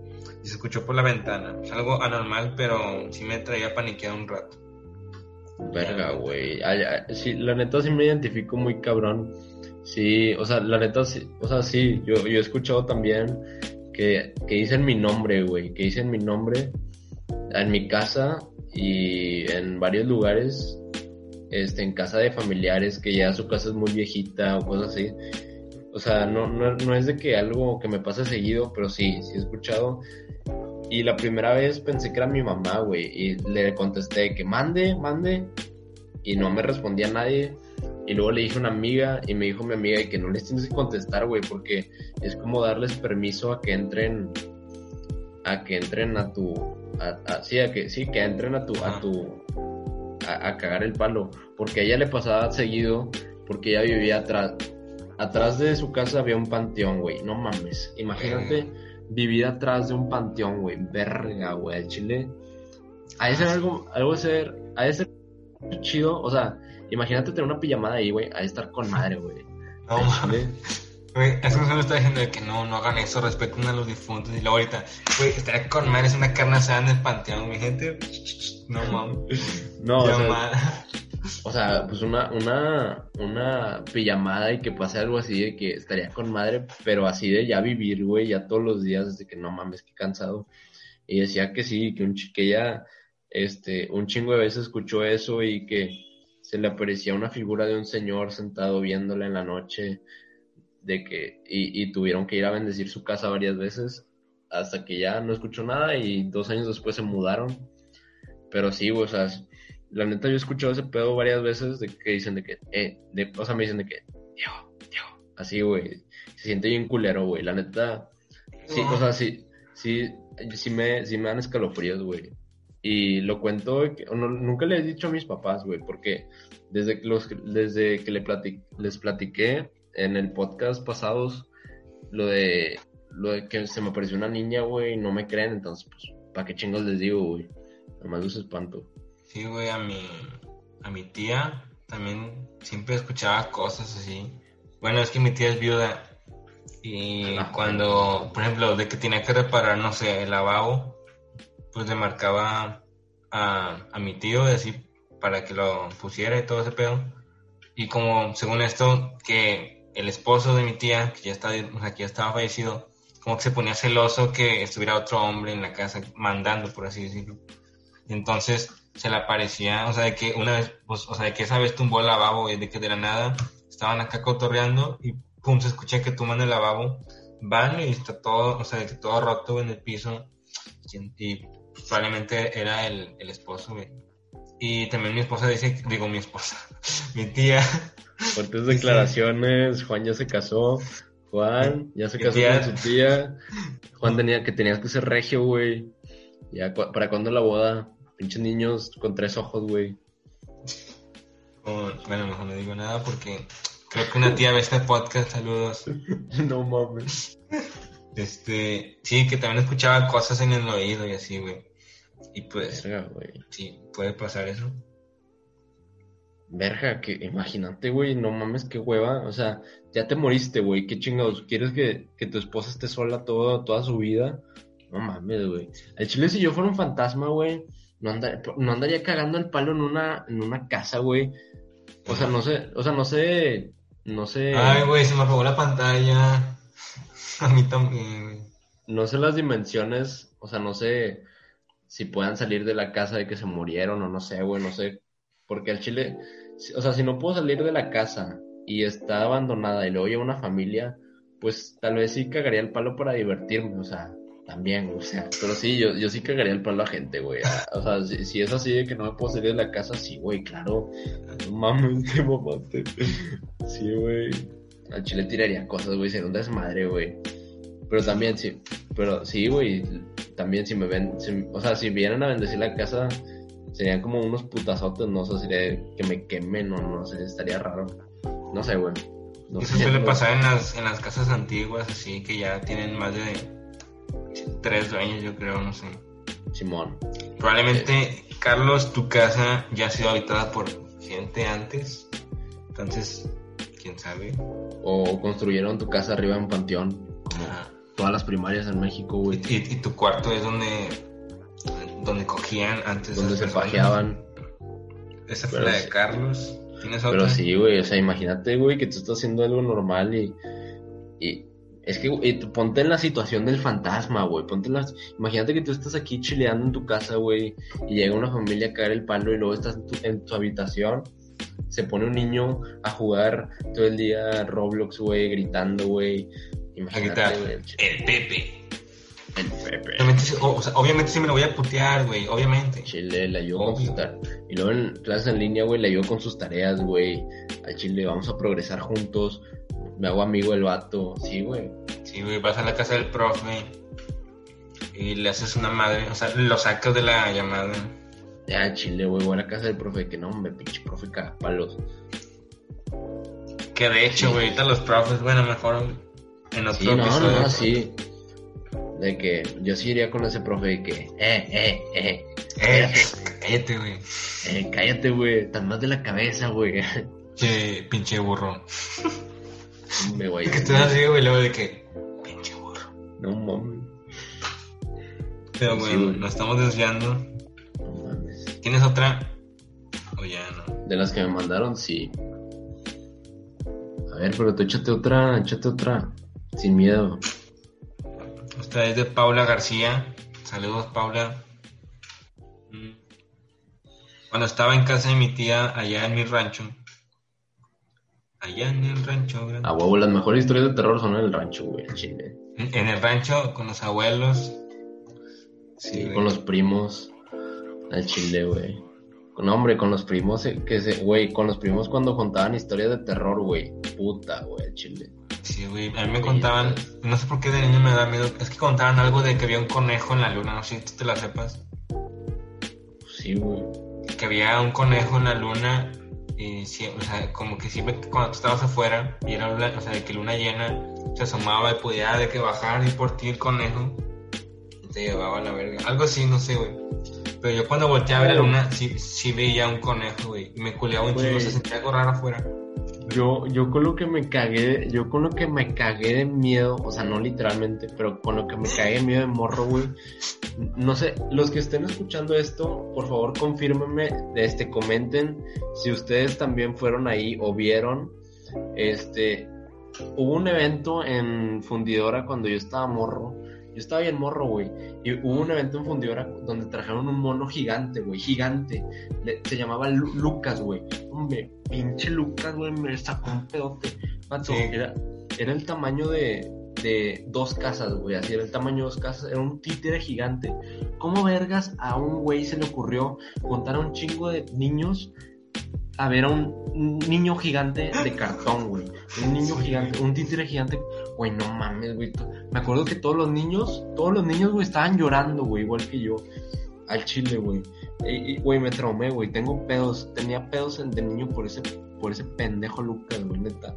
Y se escuchó por la ventana. Es algo anormal, pero sí me traía paniqueado un rato. Verga, güey. Sí, la neta sí me identifico muy cabrón. Sí, o sea, la neta sí, o sea, sí, yo, yo he escuchado también que, que dicen mi nombre, güey, que dicen mi nombre en mi casa y en varios lugares, este, en casa de familiares que ya su casa es muy viejita o cosas así. O sea, no, no, no es de que algo que me pase seguido, pero sí, sí he escuchado. Y la primera vez pensé que era mi mamá, güey, y le contesté que mande, mande, y no me respondía nadie. Y luego le dije a una amiga y me dijo mi amiga que no les tienes que contestar, güey, porque es como darles permiso a que entren, a que entren a tu, a, a- sí, a que, sí, que entren a tu, a tu, a, a cagar el palo, porque a ella le pasaba seguido, porque ella vivía atrás, atrás de su casa había un panteón, güey, no mames, imagínate vivir atrás de un panteón, güey, verga, güey, el chile, ha de ser algo, algo de ser, ha de ser chido, o sea, imagínate tener una pijamada ahí, güey, de estar con madre, güey. No, mames. Güey, es que me está diciendo de que no, no hagan eso, respeten a los difuntos. Y luego ahorita, güey, estaría con madre, es una carne asada en el panteón, mi gente. No mames. No, o sea, o sea, pues una, una, una pijamada y que pase algo así de que estaría con madre, pero así de ya vivir, güey, ya todos los días, desde que no mames, qué cansado. Y decía que sí, que, un, que ella, este, un chingo de veces escuchó eso y que se le aparecía una figura de un señor sentado viéndola en la noche, de que, y, y tuvieron que ir a bendecir su casa varias veces, hasta que ya no escuchó nada y dos años después se mudaron. Pero sí, o sea, la neta yo he escuchado ese pedo varias veces de que dicen de que, eh, de, o sea, me dicen de que, Diego, así, güey, se siente bien culero, güey, la neta, sí, o sea, sí, sí, sí me, sí me dan escalofríos, güey, y lo cuento, no, nunca le he dicho a mis papás, güey, porque desde que, los, desde que le les platiqué en el podcast pasados, lo de, lo de que se me apareció una niña, güey, y no me creen, entonces, pues, ¿para qué chingos les digo, güey? Nomás los espanto. Sí, güey, a mi, a mi tía también siempre escuchaba cosas así. Bueno, es que mi tía es viuda. Y cuando, por ejemplo, de que tenía que reparar, no sé, el lavabo, pues le marcaba a, a mi tío y así para que lo pusiera y todo ese pedo. Y como, según esto, que el esposo de mi tía, que ya, está, o sea, que ya estaba fallecido, como que se ponía celoso que estuviera otro hombre en la casa mandando, por así decirlo. Entonces se le aparecía, o sea, de que una vez, pues, o sea, de que esa vez tumbó el lavabo y de que de la nada estaban acá cotorreando y pum, se escucha que tumban el lavabo, van y está todo, o sea, de que todo roto en el piso y, y, probablemente era el, el esposo, güey. Y también mi esposa dice, digo mi esposa, *laughs* mi tía, Fuertes declaraciones, Juan ya se casó, Juan ya se casó tía. con su tía, *laughs* Juan tenía que tenías que ser regio, güey. Ya, ¿para cuándo la boda? Pinches niños con tres ojos, güey. bueno, mejor no digo nada porque creo que una tía ve este podcast, saludos. *laughs* no mames. Este, sí, que también escuchaba cosas en el oído y así, güey. Y pues, Verga, güey. sí, puede pasar eso. Verga, que imagínate, güey, no mames, qué hueva. O sea, ya te moriste, güey, qué chingados. ¿Quieres que, que tu esposa esté sola todo, toda su vida? No mames, güey. El chile, si yo fuera un fantasma, güey, no, andar- no andaría cagando el palo en una, en una casa, güey. O sea, no sé, o sea, no sé, no sé, Ay, güey, se me apagó la pantalla. A mí también, no sé las dimensiones, o sea, no sé si puedan salir de la casa de que se murieron o no sé, güey, no sé. Porque el chile, o sea, si no puedo salir de la casa y está abandonada y luego llega una familia, pues tal vez sí cagaría el palo para divertirme, o sea, también, o sea, pero sí, yo, yo sí cagaría el palo a gente, güey. O sea, si, si es así de que no me puedo salir de la casa, sí, güey, claro. No mames, te mamaste. Sí, güey. Al chile tiraría cosas, güey, sería un desmadre, güey. Pero también, sí, pero sí, güey, también si me ven, si- o sea, si vienen a bendecir la casa, serían como unos putazotes, no sé, sería que me quemen o no sé, estaría raro. No sé, güey. No Eso suele pasar en las, en las casas antiguas, así que ya tienen más de tres dueños, yo creo, no sé. Simón. Probablemente, Carlos, tu casa ya ha sido habitada por gente antes. Entonces, quién sabe. O construyeron tu casa arriba en un panteón, como Ajá. todas las primarias en México, Y, güey. y- y tu cuarto es donde, donde cogían antes. Donde se personas. pajeaban. Esa fue la de sí. Carlos. ¿Tienes otra? Pero sí, güey, o sea, imagínate, güey, que tú estás haciendo algo normal y... y es que, güey, ponte en la situación del fantasma, güey, ponte en las... Imagínate que tú estás aquí chileando en tu casa, güey, y llega una familia a caer el palo y luego estás en tu, en tu habitación, se pone un niño a jugar todo el día Roblox, güey, gritando, güey. A Imagínate, güey, el el Pepe. el Pepe. Obviamente, sí- o, o sea, obviamente sí me lo voy a putear, güey, obviamente. Chile le ayudó con sus tareas. Y luego en clases en línea, güey, le ayudó con sus tareas, güey. Al Chile, vamos a progresar juntos. Me hago amigo del vato. Sí, güey. Sí, güey, vas a la casa del profe y le haces una madre, o sea, lo sacas de la llamada. Ya, Chile, güey, voy a la casa del profe. Que no, hombre, pinche profe palos. Que de hecho, güey, ahorita los profes, bueno, mejor en otro Sí, no, no, episodio. no, sí. De que yo sí iría con ese profe de que, eh, eh, eh, Eh, cállate, güey. eh, cállate, güey, tan más de la cabeza, güey. Che, pinche burro. Me voy Que tú así, güey, luego de que, pinche burro. No mames, Pero, Sí, güey. nos estamos desviando. ¿Tienes otra? O ya no. De las que me mandaron, sí. A ver, pero tú échate otra, échate otra. Sin miedo. Esta es de Paula García. Saludos, Paula. Mm. Cuando estaba en casa de mi tía, allá en mi rancho. Allá en el rancho, grande. A huevo, las mejores historias de terror son en el rancho, güey, en Chile. En el rancho, con los abuelos. Sí, güey. con los primos. Al Chile, güey. No, hombre, con los primos, eh, que se, güey, con los primos cuando contaban historias de terror, güey. Puta, güey, al Chile. Sí, güey. A mí me contaban, no sé por qué de niño me da miedo. Es que contaban algo de que había un conejo en la luna. No sé si tú te la sepas. Sí, güey. que había un conejo en la luna y sí, o sea, como que siempre cuando tú estabas afuera y era luna- o sea, de que luna llena se asomaba y podía de que bajar y por ti el conejo te llevaba a la verga. Algo así, no sé, güey. Pero yo cuando volteé a ver la luna sí, sí veía un conejo, güey. Me culeaba un chingo, se sentía algo raro afuera. Yo, yo con lo que me cagué, yo con lo que me cagué de miedo, o sea, no literalmente, pero con lo que me cagué de miedo de morro, güey. No sé, los que estén escuchando esto, por favor confírmenme, este, comenten si ustedes también fueron ahí o vieron, este, hubo un evento en Fundidora cuando yo estaba morro, yo estaba bien morro, güey, y hubo un evento en Fundidora donde trajeron un mono gigante, güey, gigante, Le- se llamaba Lu- Lucas, güey, hombre, pinche Lucas, güey, me sacó un pedote, Sí. era, era el tamaño de, de dos casas, güey, así era el tamaño de dos casas, era un títere gigante. ¿Cómo vergas a un güey se le ocurrió contar a un chingo de niños a ver a un, un niño gigante de cartón, güey? Un *laughs* niño gigante, un títere gigante, güey, no mames, güey. Me acuerdo que todos los niños, todos los niños, güey, estaban llorando, güey, igual que yo, al chile, güey. Y, güey, me traumé, güey, tengo pedos, tenía pedos de niño por ese, por ese pendejo Lucas, güey, neta.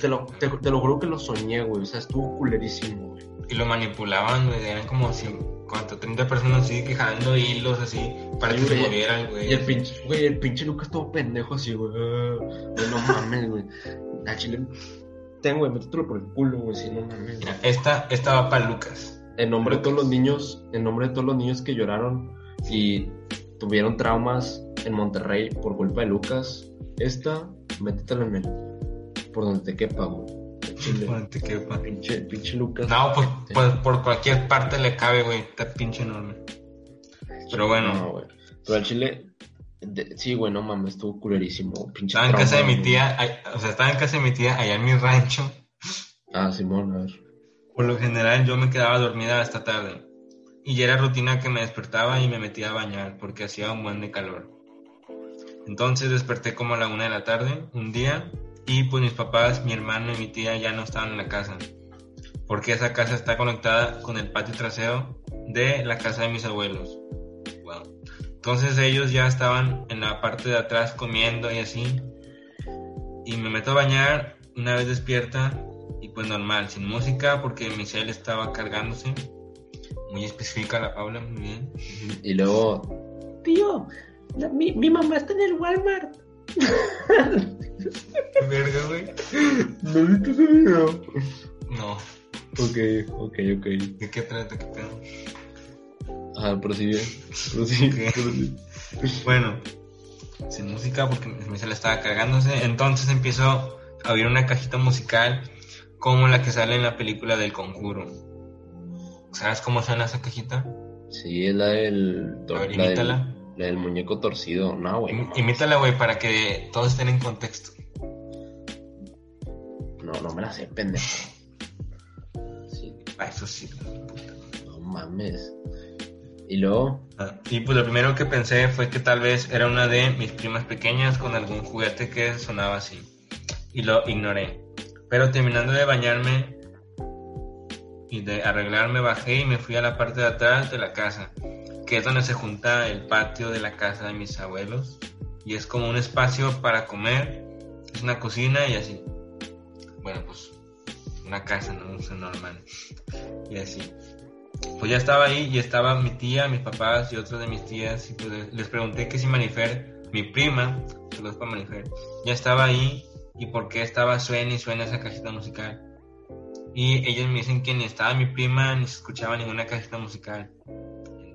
Te lo, te, te lo juro que lo soñé, güey, o sea, estuvo culerísimo, güey. Y lo manipulaban, güey. Eran como si, ¿cuánto? 30 personas así que jalando hilos así para Sí, que se güey. movieran, güey. Y el pinche, güey, el pinche Lucas todo pendejo así, güey. No mames, güey. Al chile, tengo, güey, métetelo por el culo, güey, si no mames. Mira, esta, esta va para Lucas. En nombre de todos los niños, en nombre de todos los niños que lloraron y tuvieron traumas en Monterrey por culpa de Lucas, esta, métetela en el, por donde te quepa, güey. Chile. Pa- Pinche, pinche Lucas. No, pues, Sí. pues por cualquier parte le cabe, güey. Está pinche enorme. Pero bueno, No, güey. Pero al chile, de- sí, güey, no mames, estuvo culerísimo. Pinche estaba en casa de trauma, mi tía, ay- o sea, estaba en casa de mi tía allá en mi rancho. Ah, Simón, a ver. Por lo general yo me quedaba dormida hasta tarde. Y ya era rutina que me despertaba y me metía a bañar porque hacía un buen de calor. Entonces desperté como a la una de la tarde, un día, y pues mis papás, mi hermano y mi tía ya no estaban en la casa. Porque esa casa está conectada con el patio trasero de la casa de mis abuelos. Wow. Entonces ellos ya estaban en la parte de atrás comiendo y así. Y me meto a bañar una vez despierta y pues normal, sin música porque mi cel estaba cargándose. Muy específica la Paula, muy bien. Y luego, tío, la- mi, mi mamá está en el Walmart. Verga, güey. ¿No viste ese video? No, Ok, ok, ok. ¿de qué trata? ¿Qué pedo? Ajá, prosigue. Prosigue. Bueno, sin música porque mi sala estaba cargándose. Entonces empiezo a oír una cajita musical como la que sale en la película del conjuro. ¿Sabes cómo suena esa cajita? Sí, es la del. A ver, la del. La del muñeco torcido. No, güey. Im- Imítala, güey, para que todos estén en contexto. No, no me la sé, pendejo. Sí, Ah, eso sí. no mames. Y luego. Ah, Y pues lo primero que pensé fue que tal vez era una de mis primas pequeñas con algún juguete que sonaba así. Y lo ignoré. Pero terminando de bañarme y de arreglarme bajé y me fui a la parte de atrás de la casa, que es donde se junta el patio de la casa de mis abuelos. Y es como un espacio para comer, es una cocina y así. Bueno, pues una casa, no uso normal. Y así pues ya estaba ahí y estaba mi tía, mis papás y otros de mis tías y pues les pregunté que si Manifer, mi prima, saludos para Manifer, ya estaba ahí y por qué estaba suena y suena esa cajita musical. Y ellos me dicen que ni estaba mi prima ni se escuchaba ninguna cajita musical.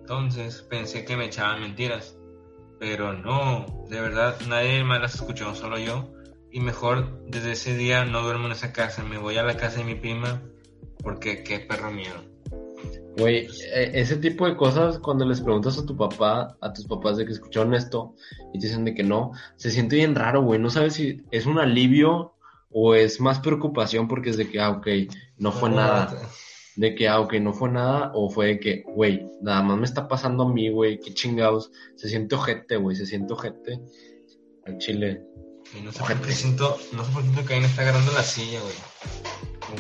Entonces pensé que me echaban mentiras. Pero no, de verdad nadie más las escuchó, solo yo. Y mejor desde ese día no duermo en esa casa, me voy a la casa de mi prima porque qué perro miedo. Güey, eh, ese tipo de cosas, cuando les preguntas a tu papá, a tus papás de que escucharon esto y te dicen de que no, se siente bien raro, güey. No sabes si es un alivio o es más preocupación porque es de que, ah, ok, no fue nada. De que, ah, ok, no fue nada, o fue de que, güey, nada más me está pasando a mí, güey, qué chingados. Se siente ojete, güey, se siente ojete. Al chile. Y no sé por qué siento, no sé por qué siento que alguien está agarrando la silla, güey.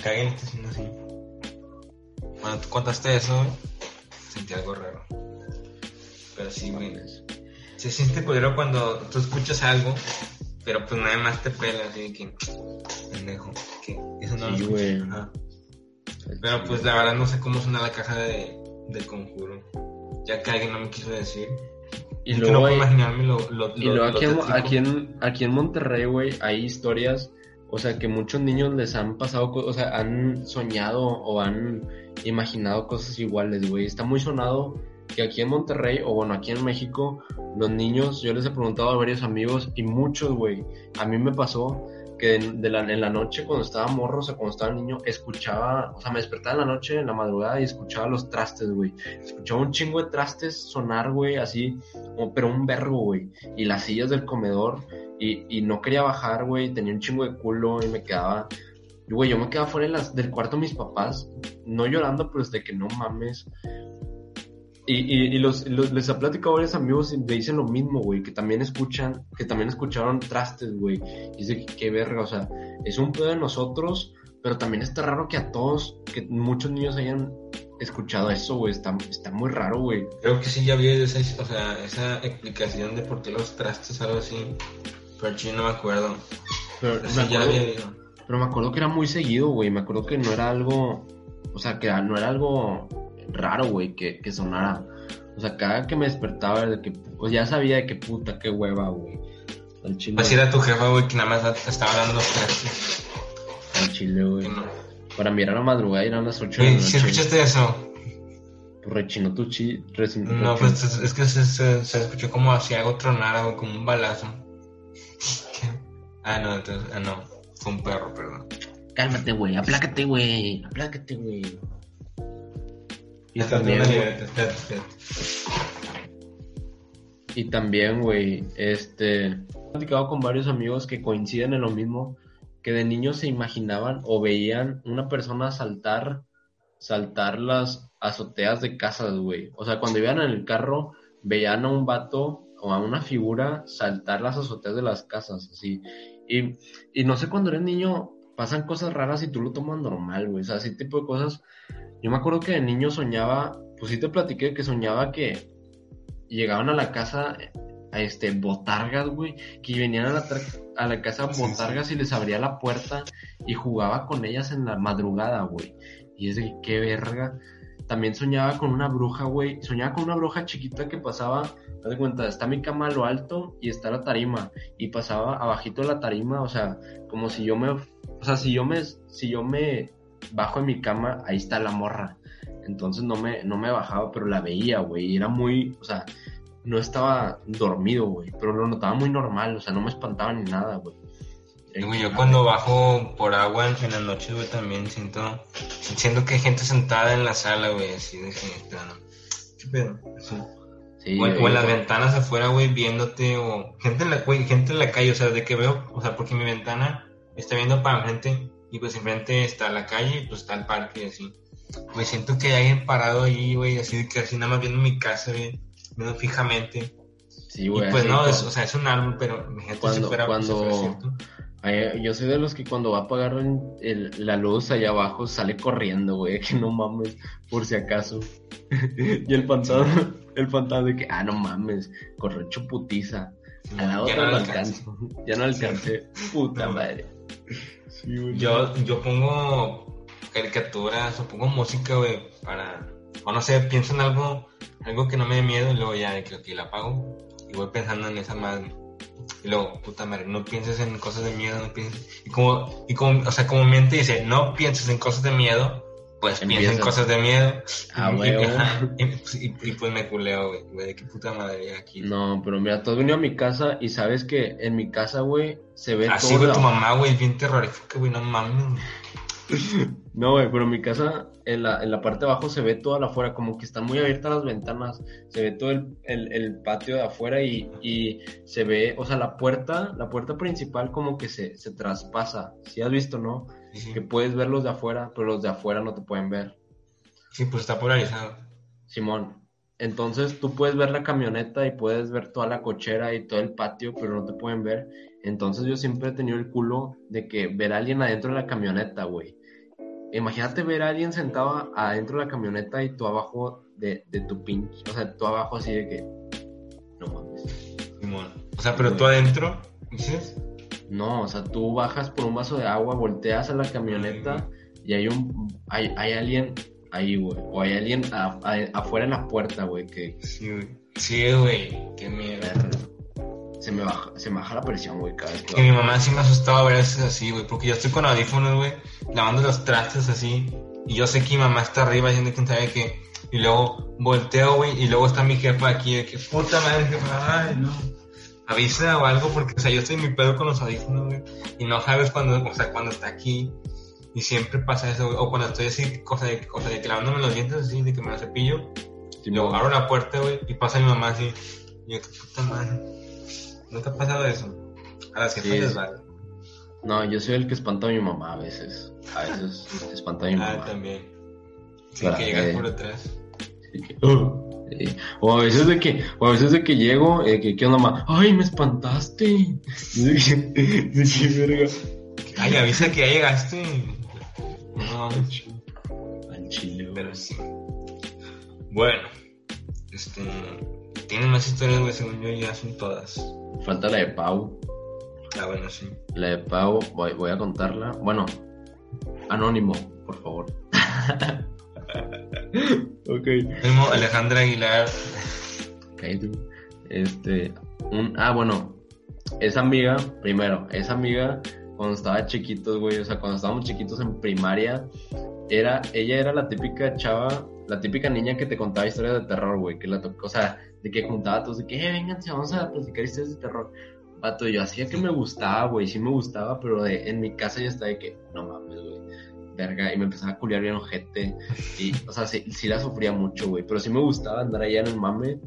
Alguien está haciendo así. Cuando tú contaste eso, güey, sentí algo raro. Pero sí, güey. Se siente culero cuando tú escuchas algo, pero pues nadie más te pela, así de que, pendejo, que eso no lo Sí, escuché. güey. Ajá. Pero pues la verdad no sé cómo suena la caja de, del conjuro. Ya que alguien no me quiso decir. Y Es que luego, no puedo imaginarme lo, lo, Y lo- luego lo aquí, en, tétrico. aquí, en, aquí en Monterrey, güey, hay historias, o sea, que muchos niños les han pasado, o sea, han soñado o han imaginado cosas iguales, güey. Está muy sonado que aquí en Monterrey, o bueno, aquí en México, los niños, yo les he preguntado a varios amigos y muchos, güey, a mí me pasó que en, la, noche cuando estaba morro, o sea, cuando estaba niño, escuchaba, o sea, me despertaba en la noche, en la madrugada y escuchaba los trastes, güey. Escuchaba un chingo de trastes sonar, güey, así, como- pero un vergo, güey. Y las sillas del comedor, y, y no quería bajar, güey, tenía un chingo de culo y me quedaba, güey, yo me quedaba fuera del cuarto de mis papás, no llorando, pero es de que no mames. Y, y, y los, los- les he platicado a varios amigos y me dicen lo mismo, güey, que también escuchan, que también escucharon trastes, güey. Y dice que qué verga, o sea, es un pedo de nosotros, pero también está raro que a todos, que muchos niños hayan escuchado eso, güey, está, está muy raro, güey. Creo que sí ya vi esa, o sea, esa explicación de por qué los trastes, algo así. Pero sí no me acuerdo. Pero Pero me, sí ya había pero me acuerdo que era muy seguido, güey, me acuerdo que no era algo, o sea, que no era algo raro, güey, que, que sonara. O sea, cada que me despertaba, de que, pues ya sabía de qué puta, qué hueva, güey. Al chile, Así era tu jefa, güey, que nada más te estaba dando trastes. al chile, güey. No. Para mí era la madrugada y eran las 8 de la Güey, ¿sí noche. escuchaste eso? Pues rechinó tu chi... No, pues es, es que se, se, se escuchó como si algo tronara, güey, como un balazo. Ah, no, entonces, ah, no. Fue un perro, perdón. Cálmate, güey, aplácate, güey, aplácate, güey. Y Hasta también, y también, güey, este... He platicado con varios amigos que coinciden en lo mismo, que de niños se imaginaban o veían una persona saltar, saltar las azoteas de casas, güey. O sea, cuando iban en el carro, veían a un vato o a una figura saltar las azoteas de las casas, así. Y, y no sé, cuando eres niño, pasan cosas raras y tú lo tomas normal, güey. O sea, ese tipo de cosas. Yo me acuerdo que de niño soñaba, pues sí te platiqué que soñaba que llegaban a la casa a este botargas, güey, que venían a la, a la casa Sí, sí. botargas y les abría la puerta y jugaba con ellas en la madrugada, güey. Y es de qué verga. También soñaba con una bruja, güey. Soñaba con una bruja chiquita que pasaba, haz de cuenta, está mi cama a lo alto y está la tarima. Y pasaba abajito de la tarima, o sea, como si yo me, o sea, si yo me, si yo me bajo en mi cama, ahí está la morra. Entonces no me, no me bajaba, pero la veía, güey. Era muy, o sea, no estaba dormido, güey, pero lo notaba muy normal, o sea, no me espantaba ni nada, güey. Y, güey, yo cuando bajo por agua en la noche, güey, también siento, siento que hay gente sentada en la sala, güey, así de que, plano. ¿Qué pedo? Sí. Sí, o, en las ventanas afuera, güey, viéndote, o gente en la, güey, gente en la calle, o sea, de que veo, o sea, porque mi ventana está viendo para enfrente, y pues enfrente está la calle, y pues está el parque, y así. Güey, siento que hay alguien parado ahí, güey, así que así nada más viendo mi casa, güey, viendo fijamente. Sí, Y güey. pues no, es, o sea, es un árbol, pero imagínate si Cuando- fuera, cuando-. Ay, yo soy de los que cuando va a apagar el- la luz allá abajo sale corriendo, güey, *laughs* que no mames, por si acaso. *laughs* y el fantasma, el fantasma de que, ah, no mames, corre chuputiza. A la otra no alcanzo. Ya no *laughs* alcancé. Puta No. madre. Yo, yo pongo caricaturas o pongo música, güey, para... O no sé, pienso en algo, algo que no me dé miedo y luego ya de que la apago y voy pensando en esa madre. Y luego, puta madre, no pienses en cosas de miedo, no pienses... Y como, y como, o sea, como mente dice, no pienses en cosas de miedo, pues piensa en cosas de miedo. Ah, *laughs* *laughs* Y- y, pues me culeo, güey, güey, de qué puta madre aquí. No, pero mira, tú has venido a mi casa y sabes que en mi casa, güey, se ve Así, todo. güey, de tu mamá, güey, bien terrorífica, güey, no mames. *laughs* No, güey, pero en mi casa, en la, en la parte de abajo se ve toda la afuera, como que están muy abiertas las ventanas, se ve todo el, el- el patio de afuera y, y se ve, o sea, la puerta, la puerta principal como que se, se traspasa, si has visto, ¿no? Que puedes ver los de afuera, pero los de afuera no te pueden ver, Sí, pues está polarizado. Simón. Entonces tú puedes ver la camioneta y puedes ver toda la cochera y todo el patio, pero no te pueden ver. Entonces yo siempre he tenido el culo de que ver a alguien adentro de la camioneta, güey. Imagínate ver a alguien sentado adentro de la camioneta y tú abajo de, de tu pinche, o sea, tú abajo así de que... No mames. Simón. O sea, pero tú adentro, dices, No, o sea, tú bajas por un vaso de agua, volteas a la camioneta y hay un... Hay, hay alguien ahí, güey. O hay alguien a- a- afuera en la puerta, güey, que... sí, güey. Sí, güey, qué miedo. Se me baja, se me baja la presión, güey, cada vez Que que mi mamá sí me asustaba ver veces así, güey, porque yo estoy con audífonos, güey, lavando los trastes así, y yo sé que mi mamá está arriba haciendo quién sabe qué, y luego volteo, güey, y luego está mi jefa aquí, de que puta madre, jefa, ay, no. Avisa o algo, porque, o sea, yo estoy en mi pedo con los audífonos, güey, y no sabes cuando, o sea, cuando está aquí, y siempre pasa eso, güey, o cuando estoy así, cosa de, cosa de que lavándome los dientes así, de que me los cepillo, y luego abro la puerta, güey, y pasa mi mamá así. Y yo, qué puta madre. ¿No te ha pasado eso? A las jefas Sí, les sí. vale. No, yo soy el que espanta a mi mamá a veces. A veces espanta a mi Ah, mamá. también. Sí, Para que llegas que- por detrás. Así que, "Oh". O a veces de que, o a veces de que llego, eh, que, ¿qué onda, mamá? ¡Ay, me espantaste! *laughs* Ay, avisa que ya llegaste. No, Al chile, pero sí. Bueno, este. Tienen más historias, güey, según yo ya son todas. Falta la de Pau. Ah, bueno, sí. La de Pau, voy, voy a contarla. Bueno, anónimo, por favor. *laughs* ok. Mismo Alejandra Aguilar. Este, un, ah, bueno, esa amiga, primero, esa amiga, cuando estaba chiquitos, güey, o sea, cuando estábamos chiquitos en primaria, era, ella era la típica chava, la típica niña que te contaba historias de terror, güey, que la tocó, o sea, de que juntaba a todos, de que, eh, vénganse, vamos a platicar historias de terror. Vato, yo hacía que me gustaba, güey, sí me gustaba, pero de, en mi casa yo estaba de que, no mames, güey, verga, y me empezaba a culiar bien ojete, y, o sea, sí, sí la sufría mucho, güey, pero sí me gustaba andar allá en el mame,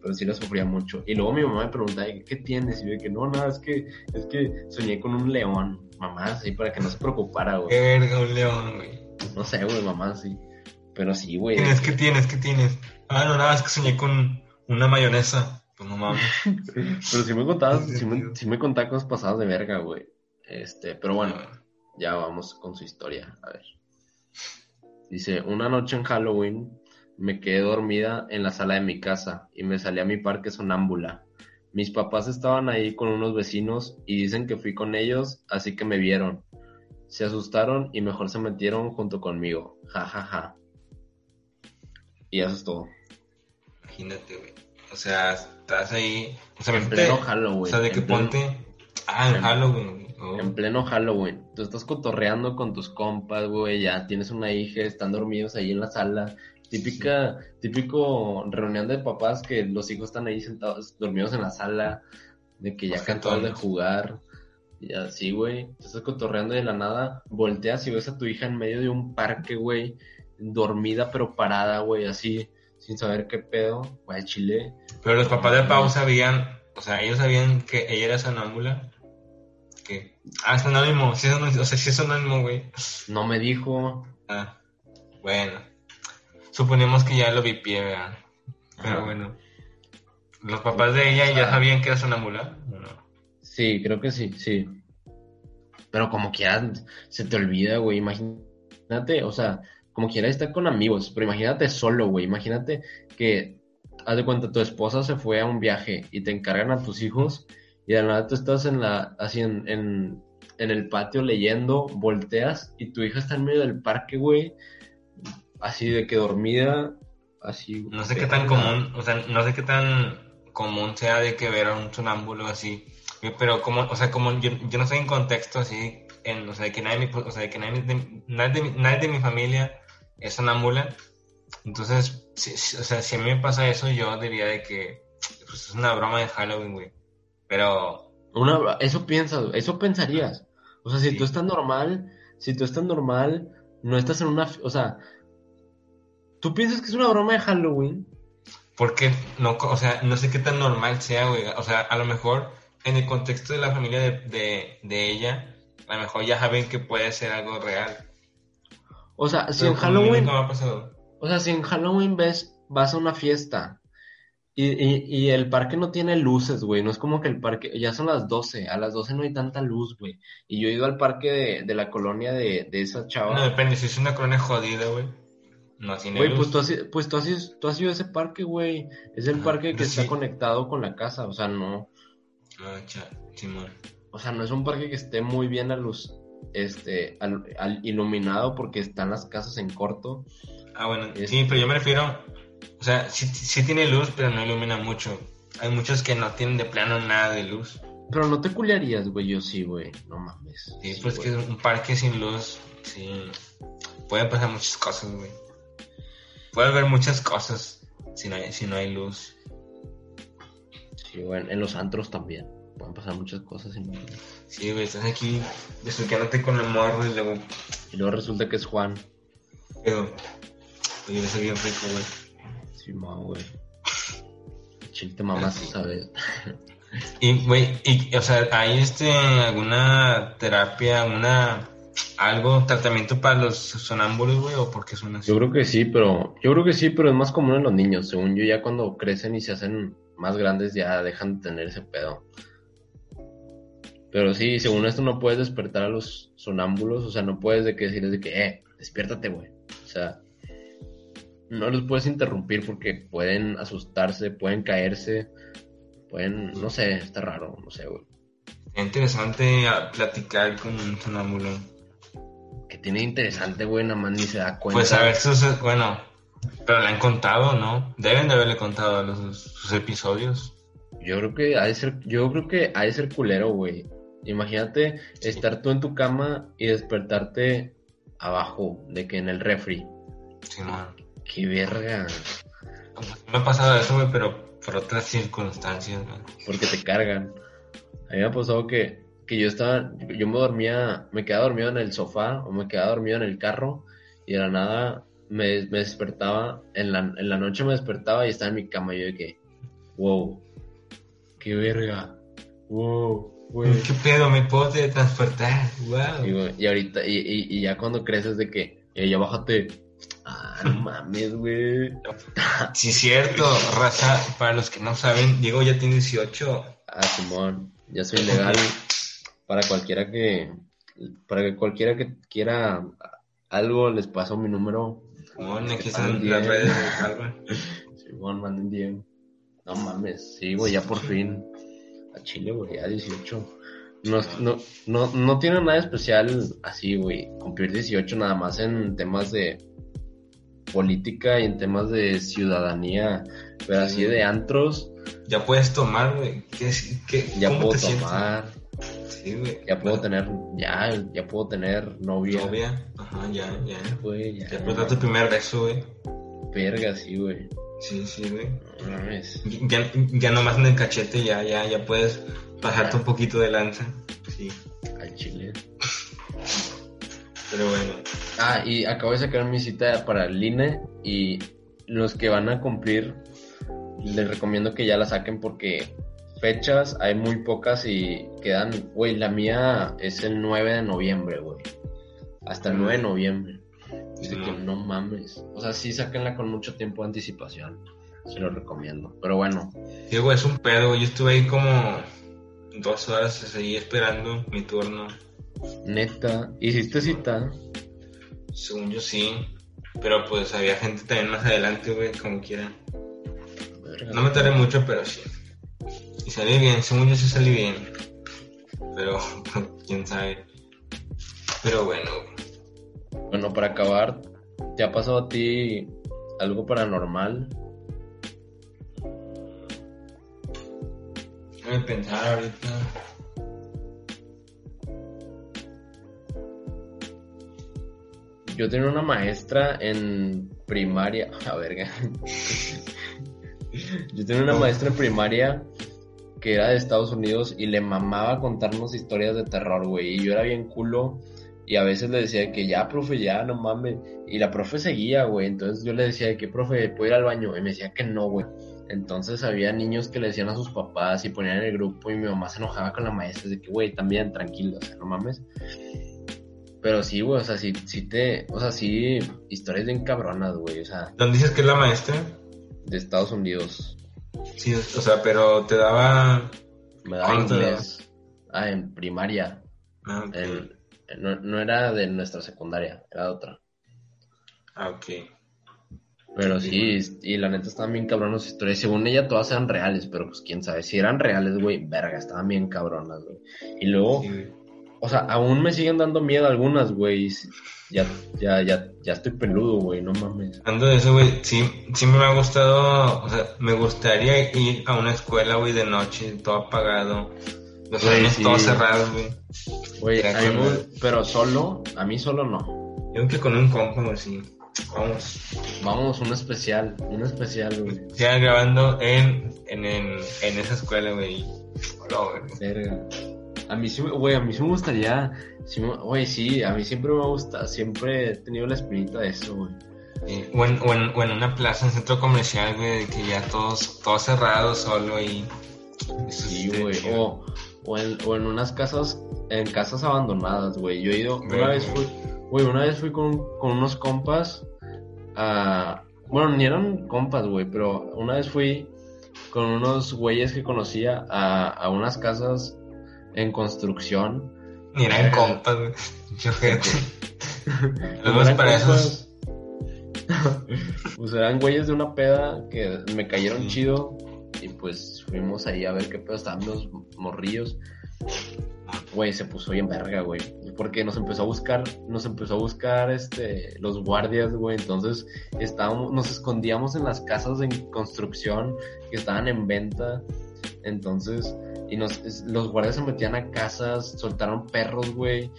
pero sí la sufría mucho. Y luego mi mamá me preguntaba, "¿Y ¿qué tienes? Y yo que, no, nada, es que, es que soñé con un león, mamá, así, para que no se preocupara, güey. Qué verga, un león, güey. No sé, güey, mamá, sí. Pero sí, güey. Tienes, ¿qué tienes? ¿Qué tienes? Ah, no, nada, es que soñé con una mayonesa. Pues no mames. *laughs* Pero sí me contaba, Sí, me, sí me contaba cosas pasadas de verga, güey. Este, pero bueno, ya vamos con su historia, a ver. Dice, una noche en Halloween me quedé dormida en la sala de mi casa y me salí a mi parque sonámbula. Mis papás estaban ahí con unos vecinos y dicen que fui con ellos, así que me vieron. Se asustaron y mejor se metieron junto conmigo. Ja, ja, ja. Y eso es todo. Imagínate, güey. O sea, estás ahí. O sea, En pleno Halloween. O sea, de que en pleno- ponte. Ah, en en- Halloween. Oh. En pleno Halloween, tú estás cotorreando con tus compas, güey, ya tienes una hija, están dormidos ahí en la sala Típica, típico reunión de papás que los hijos están ahí sentados, dormidos en la sala, de que ya cantados de jugar. Y así, güey. Te estás cotorreando de la nada, volteas y ves a tu hija en medio de un parque, güey, dormida pero parada, güey, así, sin saber qué pedo, güey, chile. Pero los papás de Pau sabían, o sea, ellos sabían que ella era sonámbula. Que, ah, es anónimo, sí es anónimo, o sea, sí es anónimo, güey. No me dijo. Ah, bueno. Suponemos que ya lo vi pie, ¿verdad? Pero Ajá. bueno. ¿Los papás de ella ya sabían que era sonámbula? ¿O no? Sí, creo que sí, sí. Pero como quiera, se te olvida, güey. Imagínate, o sea, como quiera estar con amigos, pero imagínate solo, güey. Imagínate que, haz de cuenta, tu esposa se fue a un viaje y te encargan a tus hijos y de la nada tú estás en la, así en, en, en el patio leyendo, volteas y tu hija está en medio del parque, güey. Así de que dormida, así. No sé qué tan común, o sea, no sé qué tan común sea de que ver a un sonámbulo así. Pero como, o sea, como yo, yo no estoy en contexto así, en, o sea, de que nadie, o sea, de que nadie de, nadie de, nadie de mi familia es sonámbula. Entonces, si, si- o sea, si a mí me pasa eso, yo diría de que pues, es una broma de Halloween, güey. Pero, Una, eso piensas, eso pensarías. O sea, si Sí. tú estás normal, si tú estás normal, no estás en una, o sea, tú piensas que es una broma de Halloween, porque no, o sea, no sé qué tan normal sea, güey. O sea, a lo mejor en el contexto de la familia de, de, de ella, a lo mejor ya saben que puede ser algo real. o sea, si Pero en Halloween, me ha pasado. o sea, si en Halloween ves, vas a una fiesta y, y, y el parque no tiene luces, güey, no es como que el parque, ya son las 12, a las 12 no hay tanta luz, güey, y yo he ido al parque de, de la colonia de, de esa No, chava, depende, si es una colonia jodida, güey. No tiene güey, luz. pues tú has, pues tú has, tú has ido a ese parque, güey, es el parque que pues está sí. conectado con la casa, o sea, no, Ah, cha, Simón. O sea, no es un parque que esté muy bien a luz, este, al, al- iluminado porque están las casas en corto. Ah, bueno, Es- sí, pero yo me refiero, o sea, sí, sí tiene luz, pero no ilumina mucho. Hay muchos que no tienen de plano nada de luz. Pero no te culiarías, güey, yo sí, güey, no mames. Sí, Sí, pues güey. que un parque sin luz, sí, pueden pasar muchas cosas, güey. Puede haber muchas cosas si no hay, si no hay luz. Sí, güey, en los antros también. Pueden pasar muchas cosas. Y, Sí, güey, estás aquí besuqueándote con el morro y luego, y luego resulta que es Juan. pero, oye, eso bien rico, güey. Ma, güey. Chile te mamás, ¿sabes? *laughs* Y, güey, y, o sea, ¿hay este, alguna terapia, alguna, algo, tratamiento para los sonámbulos, güey, o por qué son así? Yo creo que sí, pero yo creo que sí, pero es más común en los niños. Según yo, ya cuando crecen y se hacen más grandes, ya dejan de tener ese pedo. Pero sí, según esto no puedes despertar a los sonámbulos, o sea, no puedes de que decirles de que, eh, despiértate, güey. O sea, no los puedes interrumpir porque pueden asustarse, pueden caerse, pueden, no sé, está raro, no sé, güey. Es interesante platicar con un sonámbulo. Que tiene interesante, güey, nada más ni se da cuenta. Pues a ver sus, bueno, pero le han contado, ¿no? Deben de haberle contado los, sus episodios. Yo creo que ha de ser, yo creo que ha de ser culero, güey. Imagínate estar tú en tu cama y despertarte abajo, de que en el refri. Sí, no. Qué verga. Me ha pasado eso, güey, pero por otras circunstancias, güey. Porque te cargan. A mí me ha pasado que, que yo estaba, yo me dormía, me quedaba dormido en el sofá o me quedaba dormido en el carro y de la nada me, me despertaba, en la, en la noche me despertaba y estaba en mi cama y yo de que, wow, qué verga, wow. ¿Qué pedo? ¿Me puedo teletransportar? Wow. Y, ahorita, y, y, y ya cuando creces de que, "Eh, ya bájate. Ah, no mames, güey. *laughs* Sí, cierto, raza, para los que no saben, Diego ya tiene 18. Ah, Simón, ya soy legal para cualquiera que, para que cualquiera que quiera algo les paso mi número. Bueno, aquí Ah, están bien. las redes de. *laughs* Simón, manden DM. No mames, sí, güey, ya por fin. A Chile, güey, ya 18. No, no, no, no tiene nada especial así, güey. Cumplir 18 nada más en temas de política y en temas de ciudadanía. Pero así de antros, Ya puedes tomar, güey. ¿Qué, qué, ya puedo te sientes? tomar, Sí, güey. ya puedo tener, ya, ya puedo tener novia. Novia. Ajá, ya, ya. Güey, ya. Ya puedes dar tu primer beso, güey. Verga, sí, güey. Sí, sí, güey. No. Ya, ya nomás en el cachete ya, ya, ya puedes bajarte un poquito de lanza. Sí, Al chile. *laughs* pero bueno. Ah, y acabo de sacar mi cita para el INE y los que van a cumplir, les recomiendo que ya la saquen porque fechas hay muy pocas y quedan, güey, la mía es el 9 de noviembre, güey. Hasta el 9 de noviembre. Así que No. mames. O sea, sí, sáquenla con mucho tiempo de anticipación. Se lo recomiendo. Pero bueno, Sí, güey, es un pedo. Yo estuve ahí como dos horas, seguí esperando mi turno. Neta, ¿hiciste cita? Según yo sí. Pero pues había gente también más adelante, güey, como quiera. Verga. No me tardé mucho, pero sí. Y salí bien, según yo sí salí bien. Pero *laughs* quién sabe. Pero bueno, güey. Bueno, para acabar, ¿te ha pasado a ti algo paranormal? Déjame pensar ahorita. Yo tenía una maestra en primaria. A verga. *laughs* Yo tenía una maestra en primaria que era de Estados Unidos y le mamaba contarnos historias de terror, güey. Y yo era bien culo. Y a veces le decía que ya, profe, ya, no mames. Y la profe seguía, güey. Entonces yo le decía que, profe, ¿puedo ir al baño? Y me decía que no, güey. Entonces había niños que le decían a sus papás y ponían en el grupo y mi mamá se enojaba con la maestra. De que, güey, también, tranquilo, no mames. Pero sí, güey, o sea, sí, sí te, o sea, sí, historias bien cabronas, güey, o sea, ¿Dónde dices que es la maestra? de Estados Unidos. Sí, o sea, pero te daba. Me daba inglés. Ah, en primaria. Ah, ok. En- no, no era de nuestra secundaria, era de otra. Ah, ok. Pero sí, y la neta estaban bien cabronas sus historias. Según ella, todas eran reales, pero pues quién sabe. Si eran reales, güey, verga, estaban bien cabronas, güey. Y luego, Sí. O sea, aún me siguen dando miedo algunas, güey. Ya, ya, ya, ya estoy peludo, güey, no mames. Hablando de eso, güey, sí, siempre me ha gustado, o sea, me gustaría ir a una escuela, güey, de noche, todo apagado, los Güey, sí. todos cerrados, güey. Güey, pero solo, a mí solo no. Yo que con un compa, güey, sí. Vamos. Vamos, un especial, un especial, güey. Ya grabando en, en, en, en esa escuela, güey. Hola, güey. Verga. A mí sí, me- güey, a mí sí me gustaría, sí güey, sí, a mí siempre me gusta, siempre he tenido la espinita de eso, güey. O, en, o, en, o en una plaza, en centro comercial, güey, de que ya todos, todos cerrados, solo y... Sí, güey, o, o, en, o en unas casas, en casas abandonadas, güey. Yo he ido, una vez fui, güey, una vez fui con, con unos compas a, bueno, ni eran compas, güey, pero una vez fui con unos güeyes que conocía a, a unas casas en construcción. Ni Verga. compas. Yo, gente. Luego *laughs* eran para esos... pues *laughs* eran güeyes de una peda que me cayeron Sí. chido y pues fuimos ahí a ver qué pedo estaban los morrillos. Güey, se puso bien verga, güey. Porque nos empezó a buscar, nos empezó a buscar este, los guardias, güey. Entonces estábamos, nos escondíamos en las casas en construcción que estaban en venta. Entonces, y nos, es- los guardias se metían a casas, soltaron perros, güey.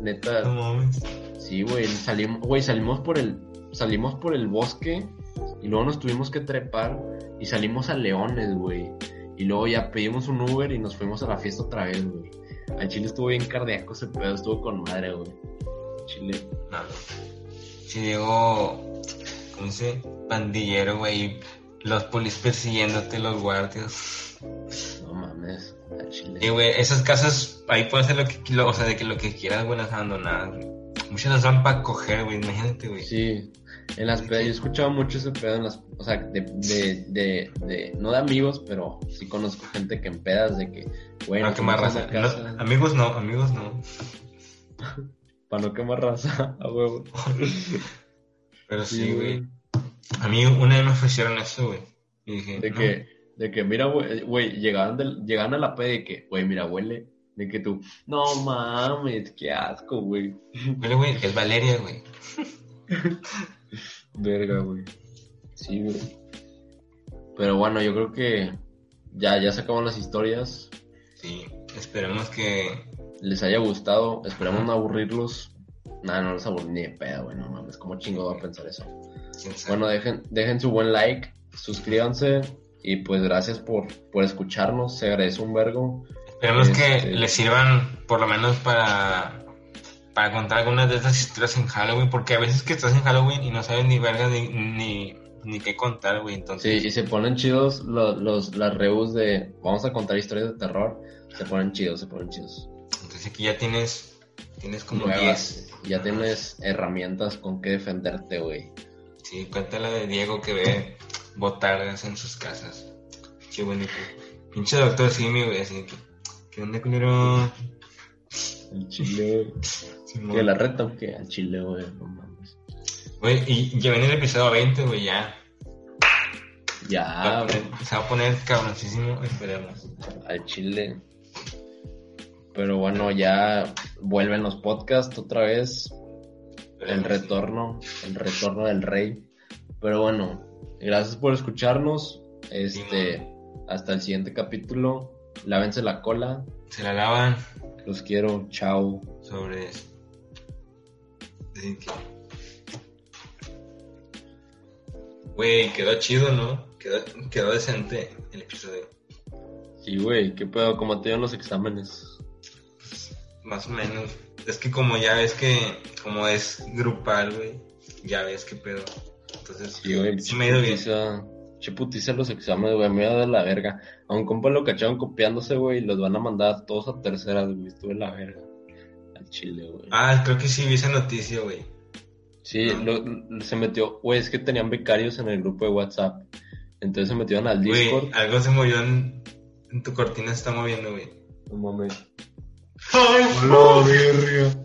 Neta, No mames. Sí, güey, salimos, güey, salimos por el, salimos por el bosque y luego nos tuvimos que trepar y salimos a Leones, güey. Y luego ya pedimos un Uber y nos fuimos a la fiesta otra vez, güey. Al Chile estuvo bien cardíaco ese pedo, estuvo con madre, güey. Chile. Nada. Si digo, ¿cómo se dice? Pandillero, güey. Los polis persiguiéndote, los guardias. No mames, Y, Chile. güey, esas casas, ahí puedes hacer lo que, lo- o sea, de que lo que quieras, güey, las abandonadas, güey. Muchas las van para coger, güey, imagínate, güey. Sí, en las pedas, yo he escuchado mucho ese pedo en las, o sea, de, de, de, de- no de amigos, pero sí conozco gente que en pedas de que, güey, Para nos quemar a raza. No, amigos no, amigos no. *laughs* para no quemar raza, a huevo. Pero sí, güey. A mí una vez me ofrecieron eso, güey. Y dije, De no. que, de que, mira, güey, güey, llegaban, llegaban a la P de que, güey, mira, huele. De que tú, no mames, qué asco, güey. *laughs* Huele, güey, es Valeria, güey. Verga, güey. Sí, güey. Pero bueno, yo creo que ya, ya se acaban las historias. Sí, esperemos que... Les haya gustado. Esperemos no aburrirlos. Nada, no los aburrí ni de pedo, güey. No mames, ¿cómo chingo va a pensar eso? Bueno, dejen, dejen su buen like, suscríbanse y pues gracias por, por escucharnos, se agradece un vergo. Esperemos que este- les sirvan por lo menos para, para contar algunas de estas historias en Halloween, porque a veces que estás en Halloween y no sabes ni verga ni, ni, ni qué contar, güey. Sí, Entonces, y se ponen chidos los, los, las reus de vamos a contar historias de terror, se ponen chidos, se ponen chidos. entonces aquí ya tienes, tienes como Nuevas, 10. ya tienes herramientas con que defenderte, güey. Sí, cuéntala de Diego que ve botargas en sus casas. Qué bonito. Pinche doctor Simi, güey, así que. ¿Qué onda, culero? El chile, güey. Que la reta, o que al chile, güey, no mames. Güey, y ya viene el episodio 20, güey, ya. Ya, güey, se va a poner cabroncísimo, esperemos. al chile. Pero bueno, ya vuelven los podcasts otra vez. El retorno, el retorno del rey. Pero bueno, gracias por escucharnos. Este, hasta el siguiente capítulo. Lávense la cola. Se la lavan Los quiero. Chao. sobre Güey, quedó chido, ¿no? Quedó, quedó decente el episodio. Sí, güey, qué pedo, como te dieron los exámenes. Más o menos. Es que como ya ves que, como es grupal, güey, ya ves qué pedo. Entonces, Sí, güey, sí me ha ido bien. chiputiza. Chiputiza los exámenes, güey, me iba de la verga. A un compa lo cacharon copiándose, güey, y los van a mandar todos a terceras, güey. Estuve la verga. Al chile, güey. Ah, creo que sí vi esa noticia, güey. Sí, lo- lo- se metió, güey, es que tenían becarios en el grupo de WhatsApp. Entonces se metieron al Discord. Güey, algo se movió en, en tu cortina, se está moviendo, güey. No mames. ¡Ay! La verga.